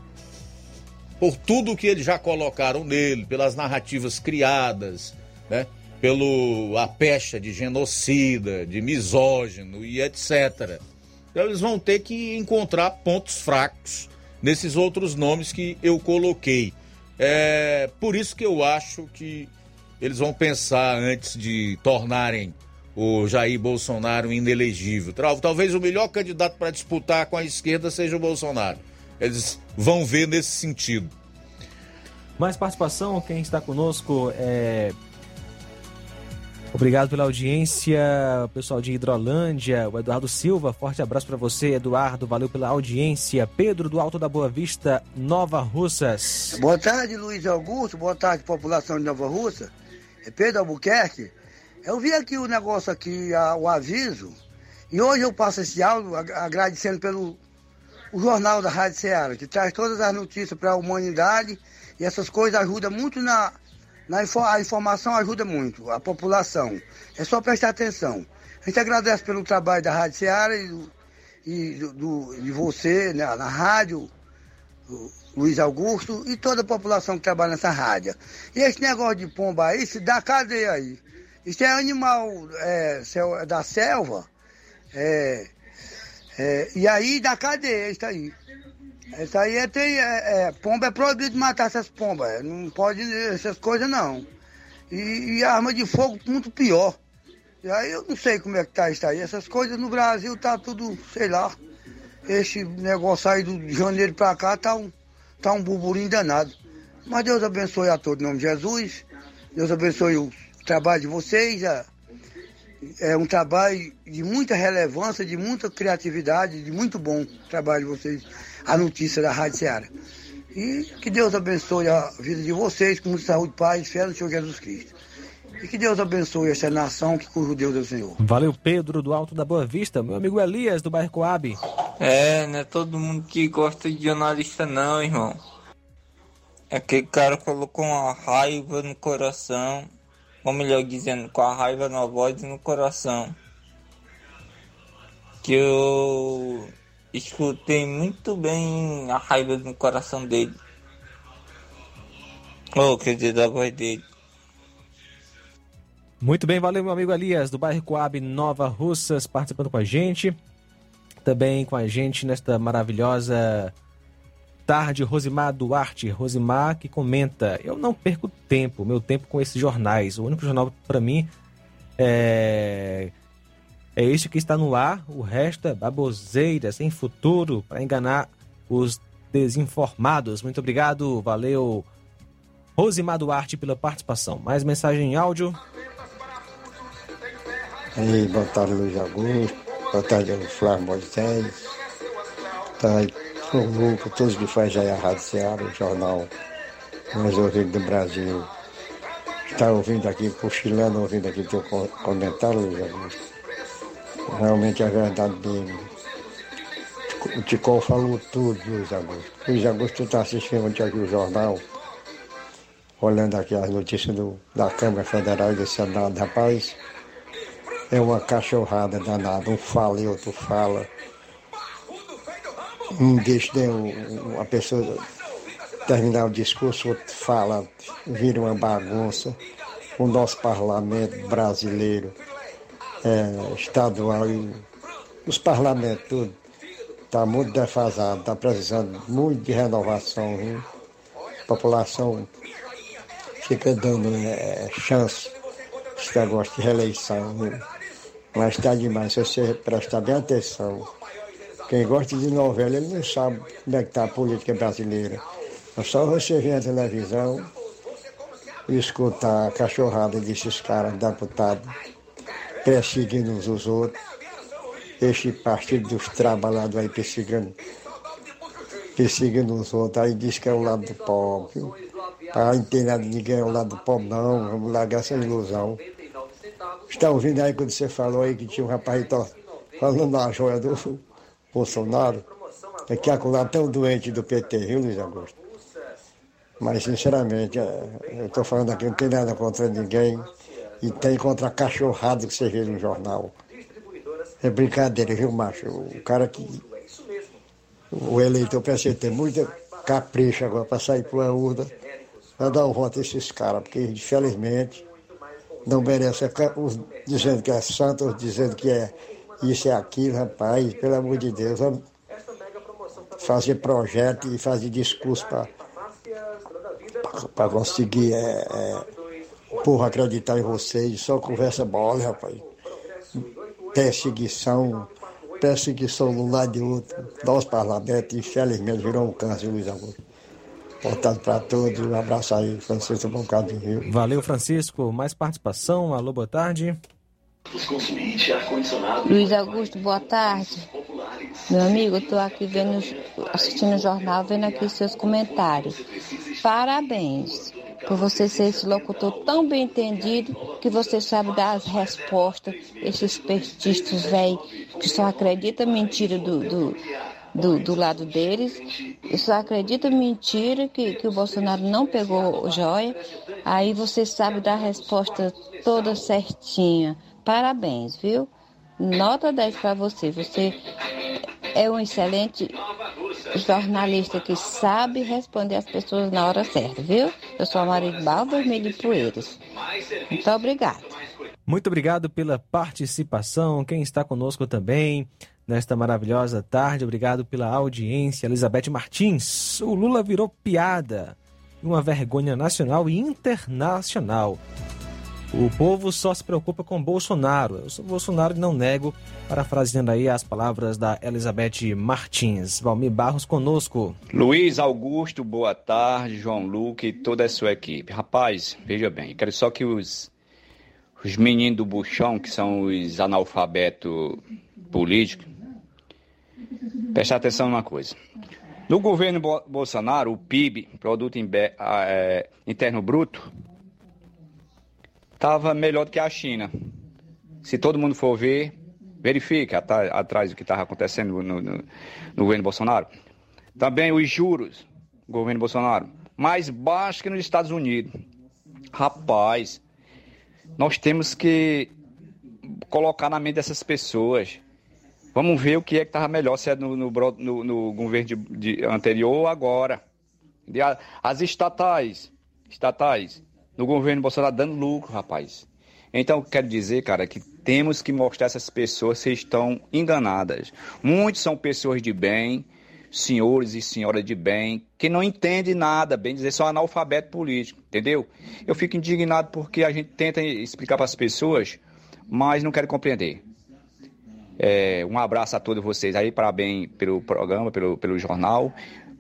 Por tudo que eles já colocaram nele, pelas narrativas criadas, né? pelo a pecha de genocida, de misógino e etc. Então eles vão ter que encontrar pontos fracos nesses outros nomes que eu coloquei. É por isso que eu acho que eles vão pensar antes de tornarem o Jair Bolsonaro inelegível. Talvez o melhor candidato para disputar com a esquerda seja o Bolsonaro. Eles vão ver nesse sentido. Mais participação, quem está conosco é Obrigado pela audiência, pessoal de Hidrolândia, o Eduardo Silva, forte abraço para você, Eduardo, valeu pela audiência. Pedro do Alto da Boa Vista, Nova Russas. Boa tarde, Luiz Augusto, boa tarde, população de Nova Russa. É Pedro Albuquerque. Eu vi aqui o negócio aqui, a, o aviso, e hoje eu passo esse áudio agradecendo pelo o jornal da Rádio Ceará, que traz todas as notícias para a humanidade e essas coisas ajudam muito na na, a informação ajuda muito a população. É só prestar atenção. A gente agradece pelo trabalho da Rádio Ceará e, do, e do, de você né, na rádio, Luiz Augusto, e toda a população que trabalha nessa rádio. E esse negócio de pomba aí, se dá cadeia aí. Isso é animal é, da selva, é, é, e aí dá cadeia isso aí. Isso aí é, tem, é, é, pomba é proibido matar essas pombas. É, não pode essas coisas não. E, e, arma de fogo muito pior. E aí eu não sei como é que tá isso aí. Essas coisas no Brasil tá tudo, sei lá. Esse negócio aí do janeiro pra cá tá um, tá um burburinho danado. Mas Deus abençoe a todos em nome de Jesus. Deus abençoe o trabalho de vocês. É, é um trabalho de muita relevância, de muita criatividade, de muito bom trabalho de vocês a notícia da Rádio Ceará. E que Deus abençoe a vida de vocês com muita saúde, paz e fé no Senhor Jesus Cristo. E que Deus abençoe essa nação que cujo Deus é o Senhor. Valeu, Pedro, do Alto da Boa Vista. Meu amigo Elias, do bairro Coab. É, não é todo mundo que gosta de jornalista não, irmão. Aquele cara colocou uma raiva no coração, ou melhor dizendo, com a raiva na voz e no coração. Que eu escutei muito bem a raiva no coração dele. Ou quer dizer, da voz dele. Muito bem, valeu meu amigo Elias, do bairro Coab Nova Russas, participando com a gente. Também com a gente nesta maravilhosa tarde, Rosimar Duarte. Rosimar que comenta: Eu não perco tempo, meu tempo com esses jornais. O único jornal para mim é. É este que está no ar, o resto é baboseira, sem futuro, para enganar os desinformados. Muito obrigado, valeu, Rosimar Duarte, pela participação. Mais mensagem em áudio. Aí, boa tarde, Luiz Augusto. Boa tarde, Flávio Moisés. Tá aí, o Luco, todos que fazem aí a Rádio Ceará, o jornal mais ouvido do Brasil. Está ouvindo aqui, cochilando, ouvindo aqui teu comentário, Luiz Augusto. Realmente é verdade dele. O Ticol falou tudo, Luiz Augusto. Luiz Augusto, tu está assistindo aqui o jornal, olhando aqui as notícias do, da Câmara Federal e do Senado, rapaz, é uma cachorrada danada, um fala e outro fala. Um deixa né, uma pessoa terminar o discurso, outro fala, vira uma bagunça. O nosso parlamento brasileiro é, estadual e os parlamentos tudo está muito defasado, está precisando muito de renovação. Viu? A população fica dando é, chance esse negócio de reeleição. Viu? Mas está demais, se você prestar bem atenção. Quem gosta de novela, ele não sabe como é que está a política brasileira. É só você ver a televisão e escutar a cachorrada desses caras deputados perseguindo uns os outros. Este partido dos trabalhadores aí perseguindo, perseguindo os outros, aí diz que é o lado do pobre. Para entender de ninguém é o lado do pobre, não, vamos largar essa ilusão. Está ouvindo aí quando você falou aí que tinha um rapaz falando na joia do Bolsonaro? É que acolá tão doente do PT, viu, Luiz Augusto? Mas, sinceramente, é, eu estou falando aqui, não tem nada contra ninguém. E tem contra a cachorrada que você vê no jornal. É brincadeira, viu, macho? O cara que. O eleitor precisa ter muita capricha agora para sair para a urna para dar um voto a esses caras, porque infelizmente não merece dizendo que é santo, dizendo que é isso é aquilo, rapaz, pelo amor de Deus, vamos fazer projeto e fazer discurso para conseguir é, é, porra acreditar em vocês, só conversa mole, rapaz. Perseguição, perseguição de um lado e outro. Nosso parlamento, infelizmente, virou um câncer, Luiz Augusto. Portanto, para todos, um abraço aí, Francisco Bocado Rio. Valeu, Francisco. Mais participação. Alô, boa tarde. Luiz Augusto, boa tarde. Meu amigo, eu estou aqui vendo, assistindo o jornal, vendo aqui seus comentários. Parabéns por você ser esse locutor tão bem entendido que você sabe dar as respostas, esses petistas velho que só acredita mentira do, do, do, do, lado deles, e só acredita mentira que, que o Bolsonaro não pegou joia, aí você sabe dar a resposta toda certinha. Parabéns, viu? Nota 10 para você. Você é um excelente jornalista que sabe responder as pessoas na hora certa, viu? Eu sou a Maribal Vermelho Poeiras. Muito obrigada. Muito obrigado pela participação. Quem está conosco também nesta maravilhosa tarde, obrigado pela audiência. Elizabeth Martins, o Lula virou piada. Uma vergonha nacional e internacional. O povo só se preocupa com Bolsonaro. Eu sou Bolsonaro e não nego, parafraseando aí as palavras da Elizabeth Martins. Valmir Barros conosco. Luiz Augusto, boa tarde. João Luque e toda a sua equipe. Rapaz, veja bem, quero só que os, os meninos do buchão, que são os analfabetos políticos, prestem atenção numa coisa. No governo Bolsonaro, o PIB, Produto é, Interno Bruto, estava melhor do que a China. Se todo mundo for ver, Verifique atrás do que estava acontecendo no, no- no governo Bolsonaro. Também os juros governo Bolsonaro, mais baixos que nos Estados Unidos. Rapaz, nós temos que colocar na mente dessas pessoas. Vamos ver o que é que estava melhor, se é no, no no- no governo de- de- anterior ou agora. E a- As estatais, estatais, no governo Bolsonaro dando lucro, rapaz. Então, quero dizer, cara, que temos que mostrar essas pessoas que estão enganadas. Muitos são pessoas de bem, senhores e senhoras de bem, que não entendem nada, bem dizer, são analfabeto político, entendeu? Eu fico indignado porque a gente tenta explicar para as pessoas, mas não querem compreender. É, um abraço a todos vocês aí, parabéns pelo programa, pelo, pelo jornal.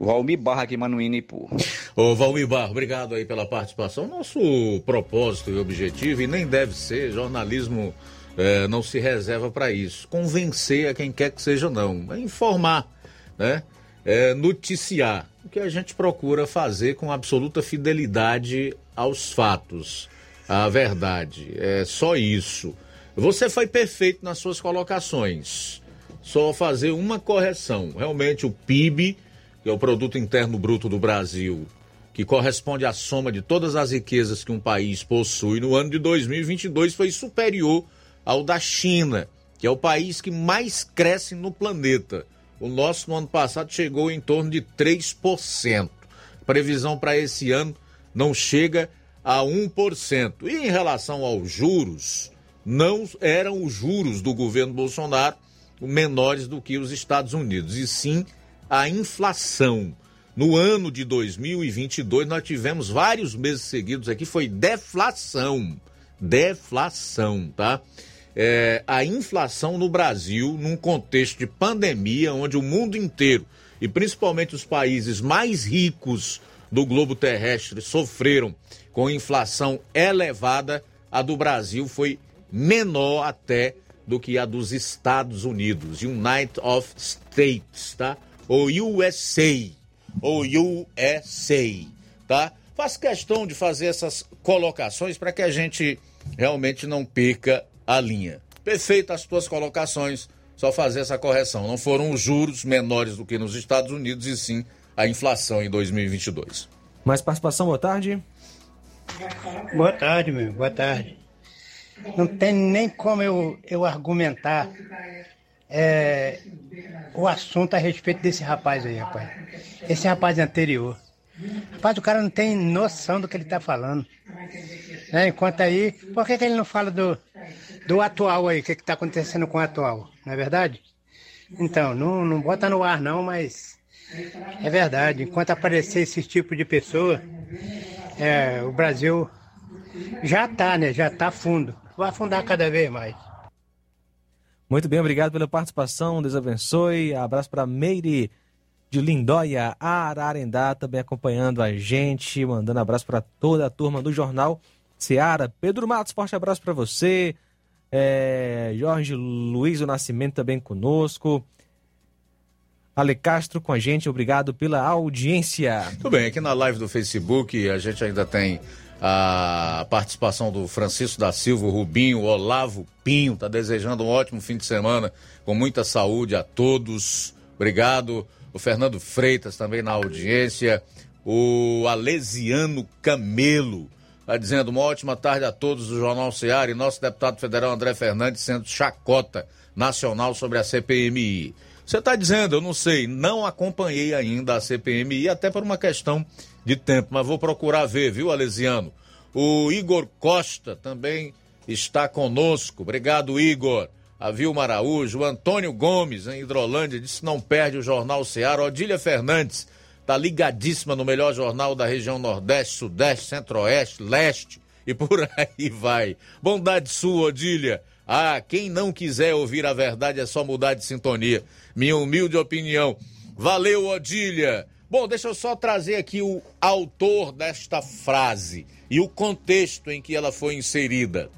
Valmir Barra aqui, Manuíno Ipu. Ô, Valmir Barro, obrigado aí pela participação. Nosso propósito e objetivo, e nem deve ser, jornalismo eh, não se reserva para isso. Convencer a quem quer que seja, não. É informar, né? É noticiar. O que a gente procura fazer com absoluta fidelidade aos fatos, à verdade. É só isso. Você foi perfeito nas suas colocações. Só fazer uma correção. Realmente, o PIB que é o Produto Interno Bruto do Brasil, que corresponde à soma de todas as riquezas que um país possui, no ano de 2022 foi superior ao da China, que é o país que mais cresce no planeta. O nosso no ano passado chegou em torno de 3%. Previsão para esse ano não chega a 1%. E em relação aos juros, não eram os juros do governo Bolsonaro menores do que os Estados Unidos, e sim a inflação. No ano de 2022, nós tivemos vários meses seguidos aqui, foi deflação. Deflação, tá? É, a inflação no Brasil, num contexto de pandemia, onde o mundo inteiro, e principalmente os países mais ricos do globo terrestre, sofreram com inflação elevada, a do Brasil foi menor até do que a dos Estados Unidos, United of States, tá? Ou USA, ou USA, tá? Faço questão de fazer essas colocações para que a gente realmente não perca a linha. Perfeito as tuas colocações, só fazer essa correção. Não foram os juros menores do que nos Estados Unidos, e sim a inflação em 2022. Mais participação, boa tarde. Boa tarde, meu. Boa tarde. Não tem nem como eu, eu argumentar é, o assunto a respeito desse rapaz aí, rapaz. Esse rapaz anterior. Rapaz, o cara não tem noção do que ele tá falando. Né? Enquanto aí, por que, que ele não fala do, do atual aí? O que, que tá acontecendo com o atual? Não é verdade? Então, não, não bota no ar não, mas é verdade. Enquanto aparecer esse tipo de pessoa, é, o Brasil já tá, né? Já tá fundo. Vai afundar cada vez mais. Muito bem, obrigado pela participação. Deus abençoe. Abraço para Meire de Lindóia, Ararendá, também acompanhando a gente, mandando abraço para toda a turma do Jornal Seara. Pedro Matos, forte abraço para você. É, Jorge Luiz do Nascimento também conosco. Ale Castro com a gente, obrigado pela audiência. Tudo bem, aqui na live do Facebook a gente ainda tem a participação do Francisco da Silva, Rubinho, Olavo Pinho, tá desejando um ótimo fim de semana, com muita saúde a todos. Obrigado. O Fernando Freitas também na audiência. O Alesiano Camelo tá dizendo uma ótima tarde a todos do Jornal Seara e nosso deputado federal André Fernandes sendo chacota nacional sobre a CPMI. Você está dizendo, eu não sei, não acompanhei ainda a CPMI, até por uma questão de tempo, mas vou procurar ver, viu, Alesiano? O Igor Costa também está conosco. Obrigado, Igor. A Vilma Araújo, Antônio Gomes, em Hidrolândia, disse não perde o Jornal Seara. Odília Fernandes está ligadíssima no melhor jornal da região Nordeste, Sudeste, Centro-Oeste, Leste e por aí vai. Bondade sua, Odília. Ah, quem não quiser ouvir a verdade é só mudar de sintonia. Minha humilde opinião. Valeu, Odília. Bom, deixa eu só trazer aqui o autor desta frase e o contexto em que ela foi inserida.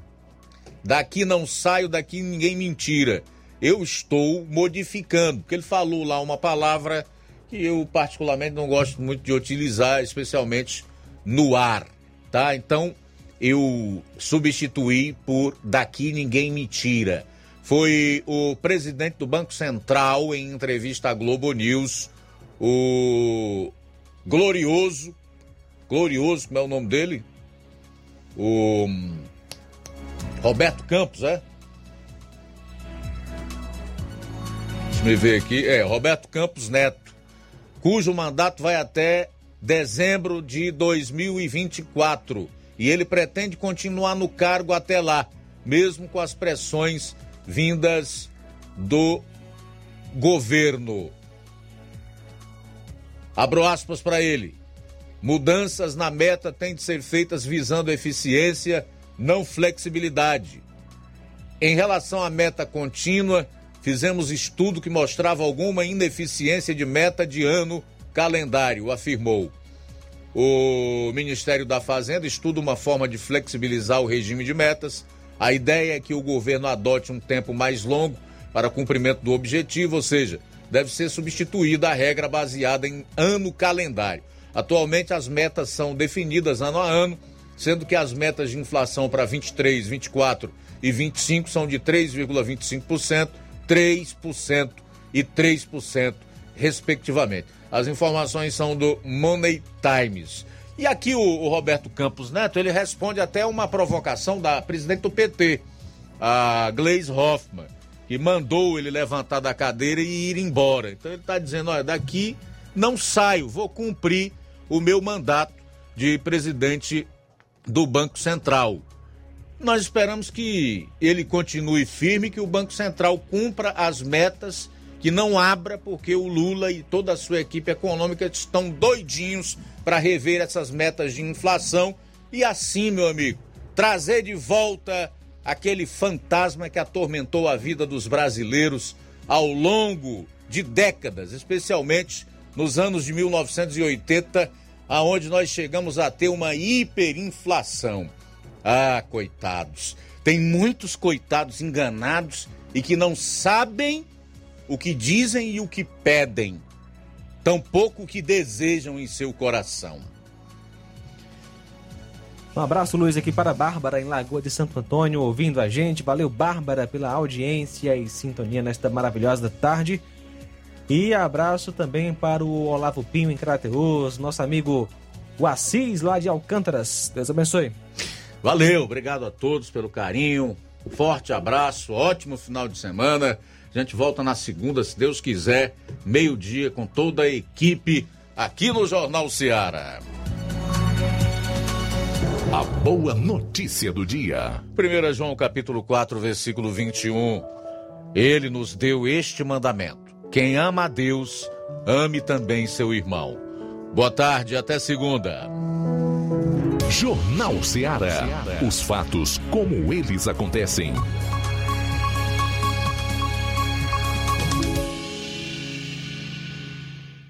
Daqui não saio, daqui ninguém mentira. Eu estou modificando, porque ele falou lá uma palavra que eu particularmente não gosto muito de utilizar, especialmente no ar, tá? Então eu substituí por daqui ninguém me tira. foi o presidente do Banco Central em entrevista à Globo News, o glorioso, glorioso, como é o nome dele? O Roberto Campos, é? Deixa eu ver aqui. É, Roberto Campos Neto, cujo mandato vai até dezembro de 2024 e ele pretende continuar no cargo até lá, mesmo com as pressões vindas do governo. Abro aspas para ele. Mudanças na meta têm de ser feitas visando eficiência, não flexibilidade. Em relação à meta contínua, fizemos estudo que mostrava alguma ineficiência de meta de ano calendário, afirmou. O Ministério da Fazenda estuda uma forma de flexibilizar o regime de metas. A ideia é que o governo adote um tempo mais longo para cumprimento do objetivo, ou seja, deve ser substituída a regra baseada em ano calendário. Atualmente, as metas são definidas ano a ano, sendo que as metas de inflação para 23, 24 e 25 são de 3,25%, 3% e 3%, respectivamente. As informações são do Money Times. E aqui o, o, Roberto Campos Neto, ele responde até uma provocação da presidente do PT, a Gleise Hoffmann, mandou ele levantar da cadeira e ir embora. Então ele está dizendo, olha, daqui não saio, vou cumprir o meu mandato de presidente do Banco Central. Nós esperamos que ele continue firme, que o Banco Central cumpra as metas que não abra, porque o Lula e toda a sua equipe econômica estão doidinhos para rever essas metas de inflação e assim, meu amigo, trazer de volta aquele fantasma que atormentou a vida dos brasileiros ao longo de décadas, especialmente nos anos de 1980, aonde nós chegamos a ter uma hiperinflação. Ah, coitados. Tem muitos coitados enganados e que não sabem o que dizem e o que pedem, tampouco o que desejam em seu coração. Um abraço, Luiz, aqui para a Bárbara, em Lagoa de Santo Antônio, ouvindo a gente. Valeu, Bárbara, pela audiência e sintonia nesta maravilhosa tarde. E abraço também para o Olavo Pinho, em Crateus, nosso amigo o Assis, lá de Alcântaras. Deus abençoe. Valeu, obrigado a todos pelo carinho. Forte abraço, ótimo final de semana. A gente volta na segunda, se Deus quiser, meio-dia, com toda a equipe aqui no Jornal Seara. A boa notícia do dia. 1 João capítulo 4, versículo 21. Ele nos deu este mandamento: quem ama a Deus, ame também seu irmão. Boa tarde, até segunda. Jornal Seara. Os fatos como eles acontecem.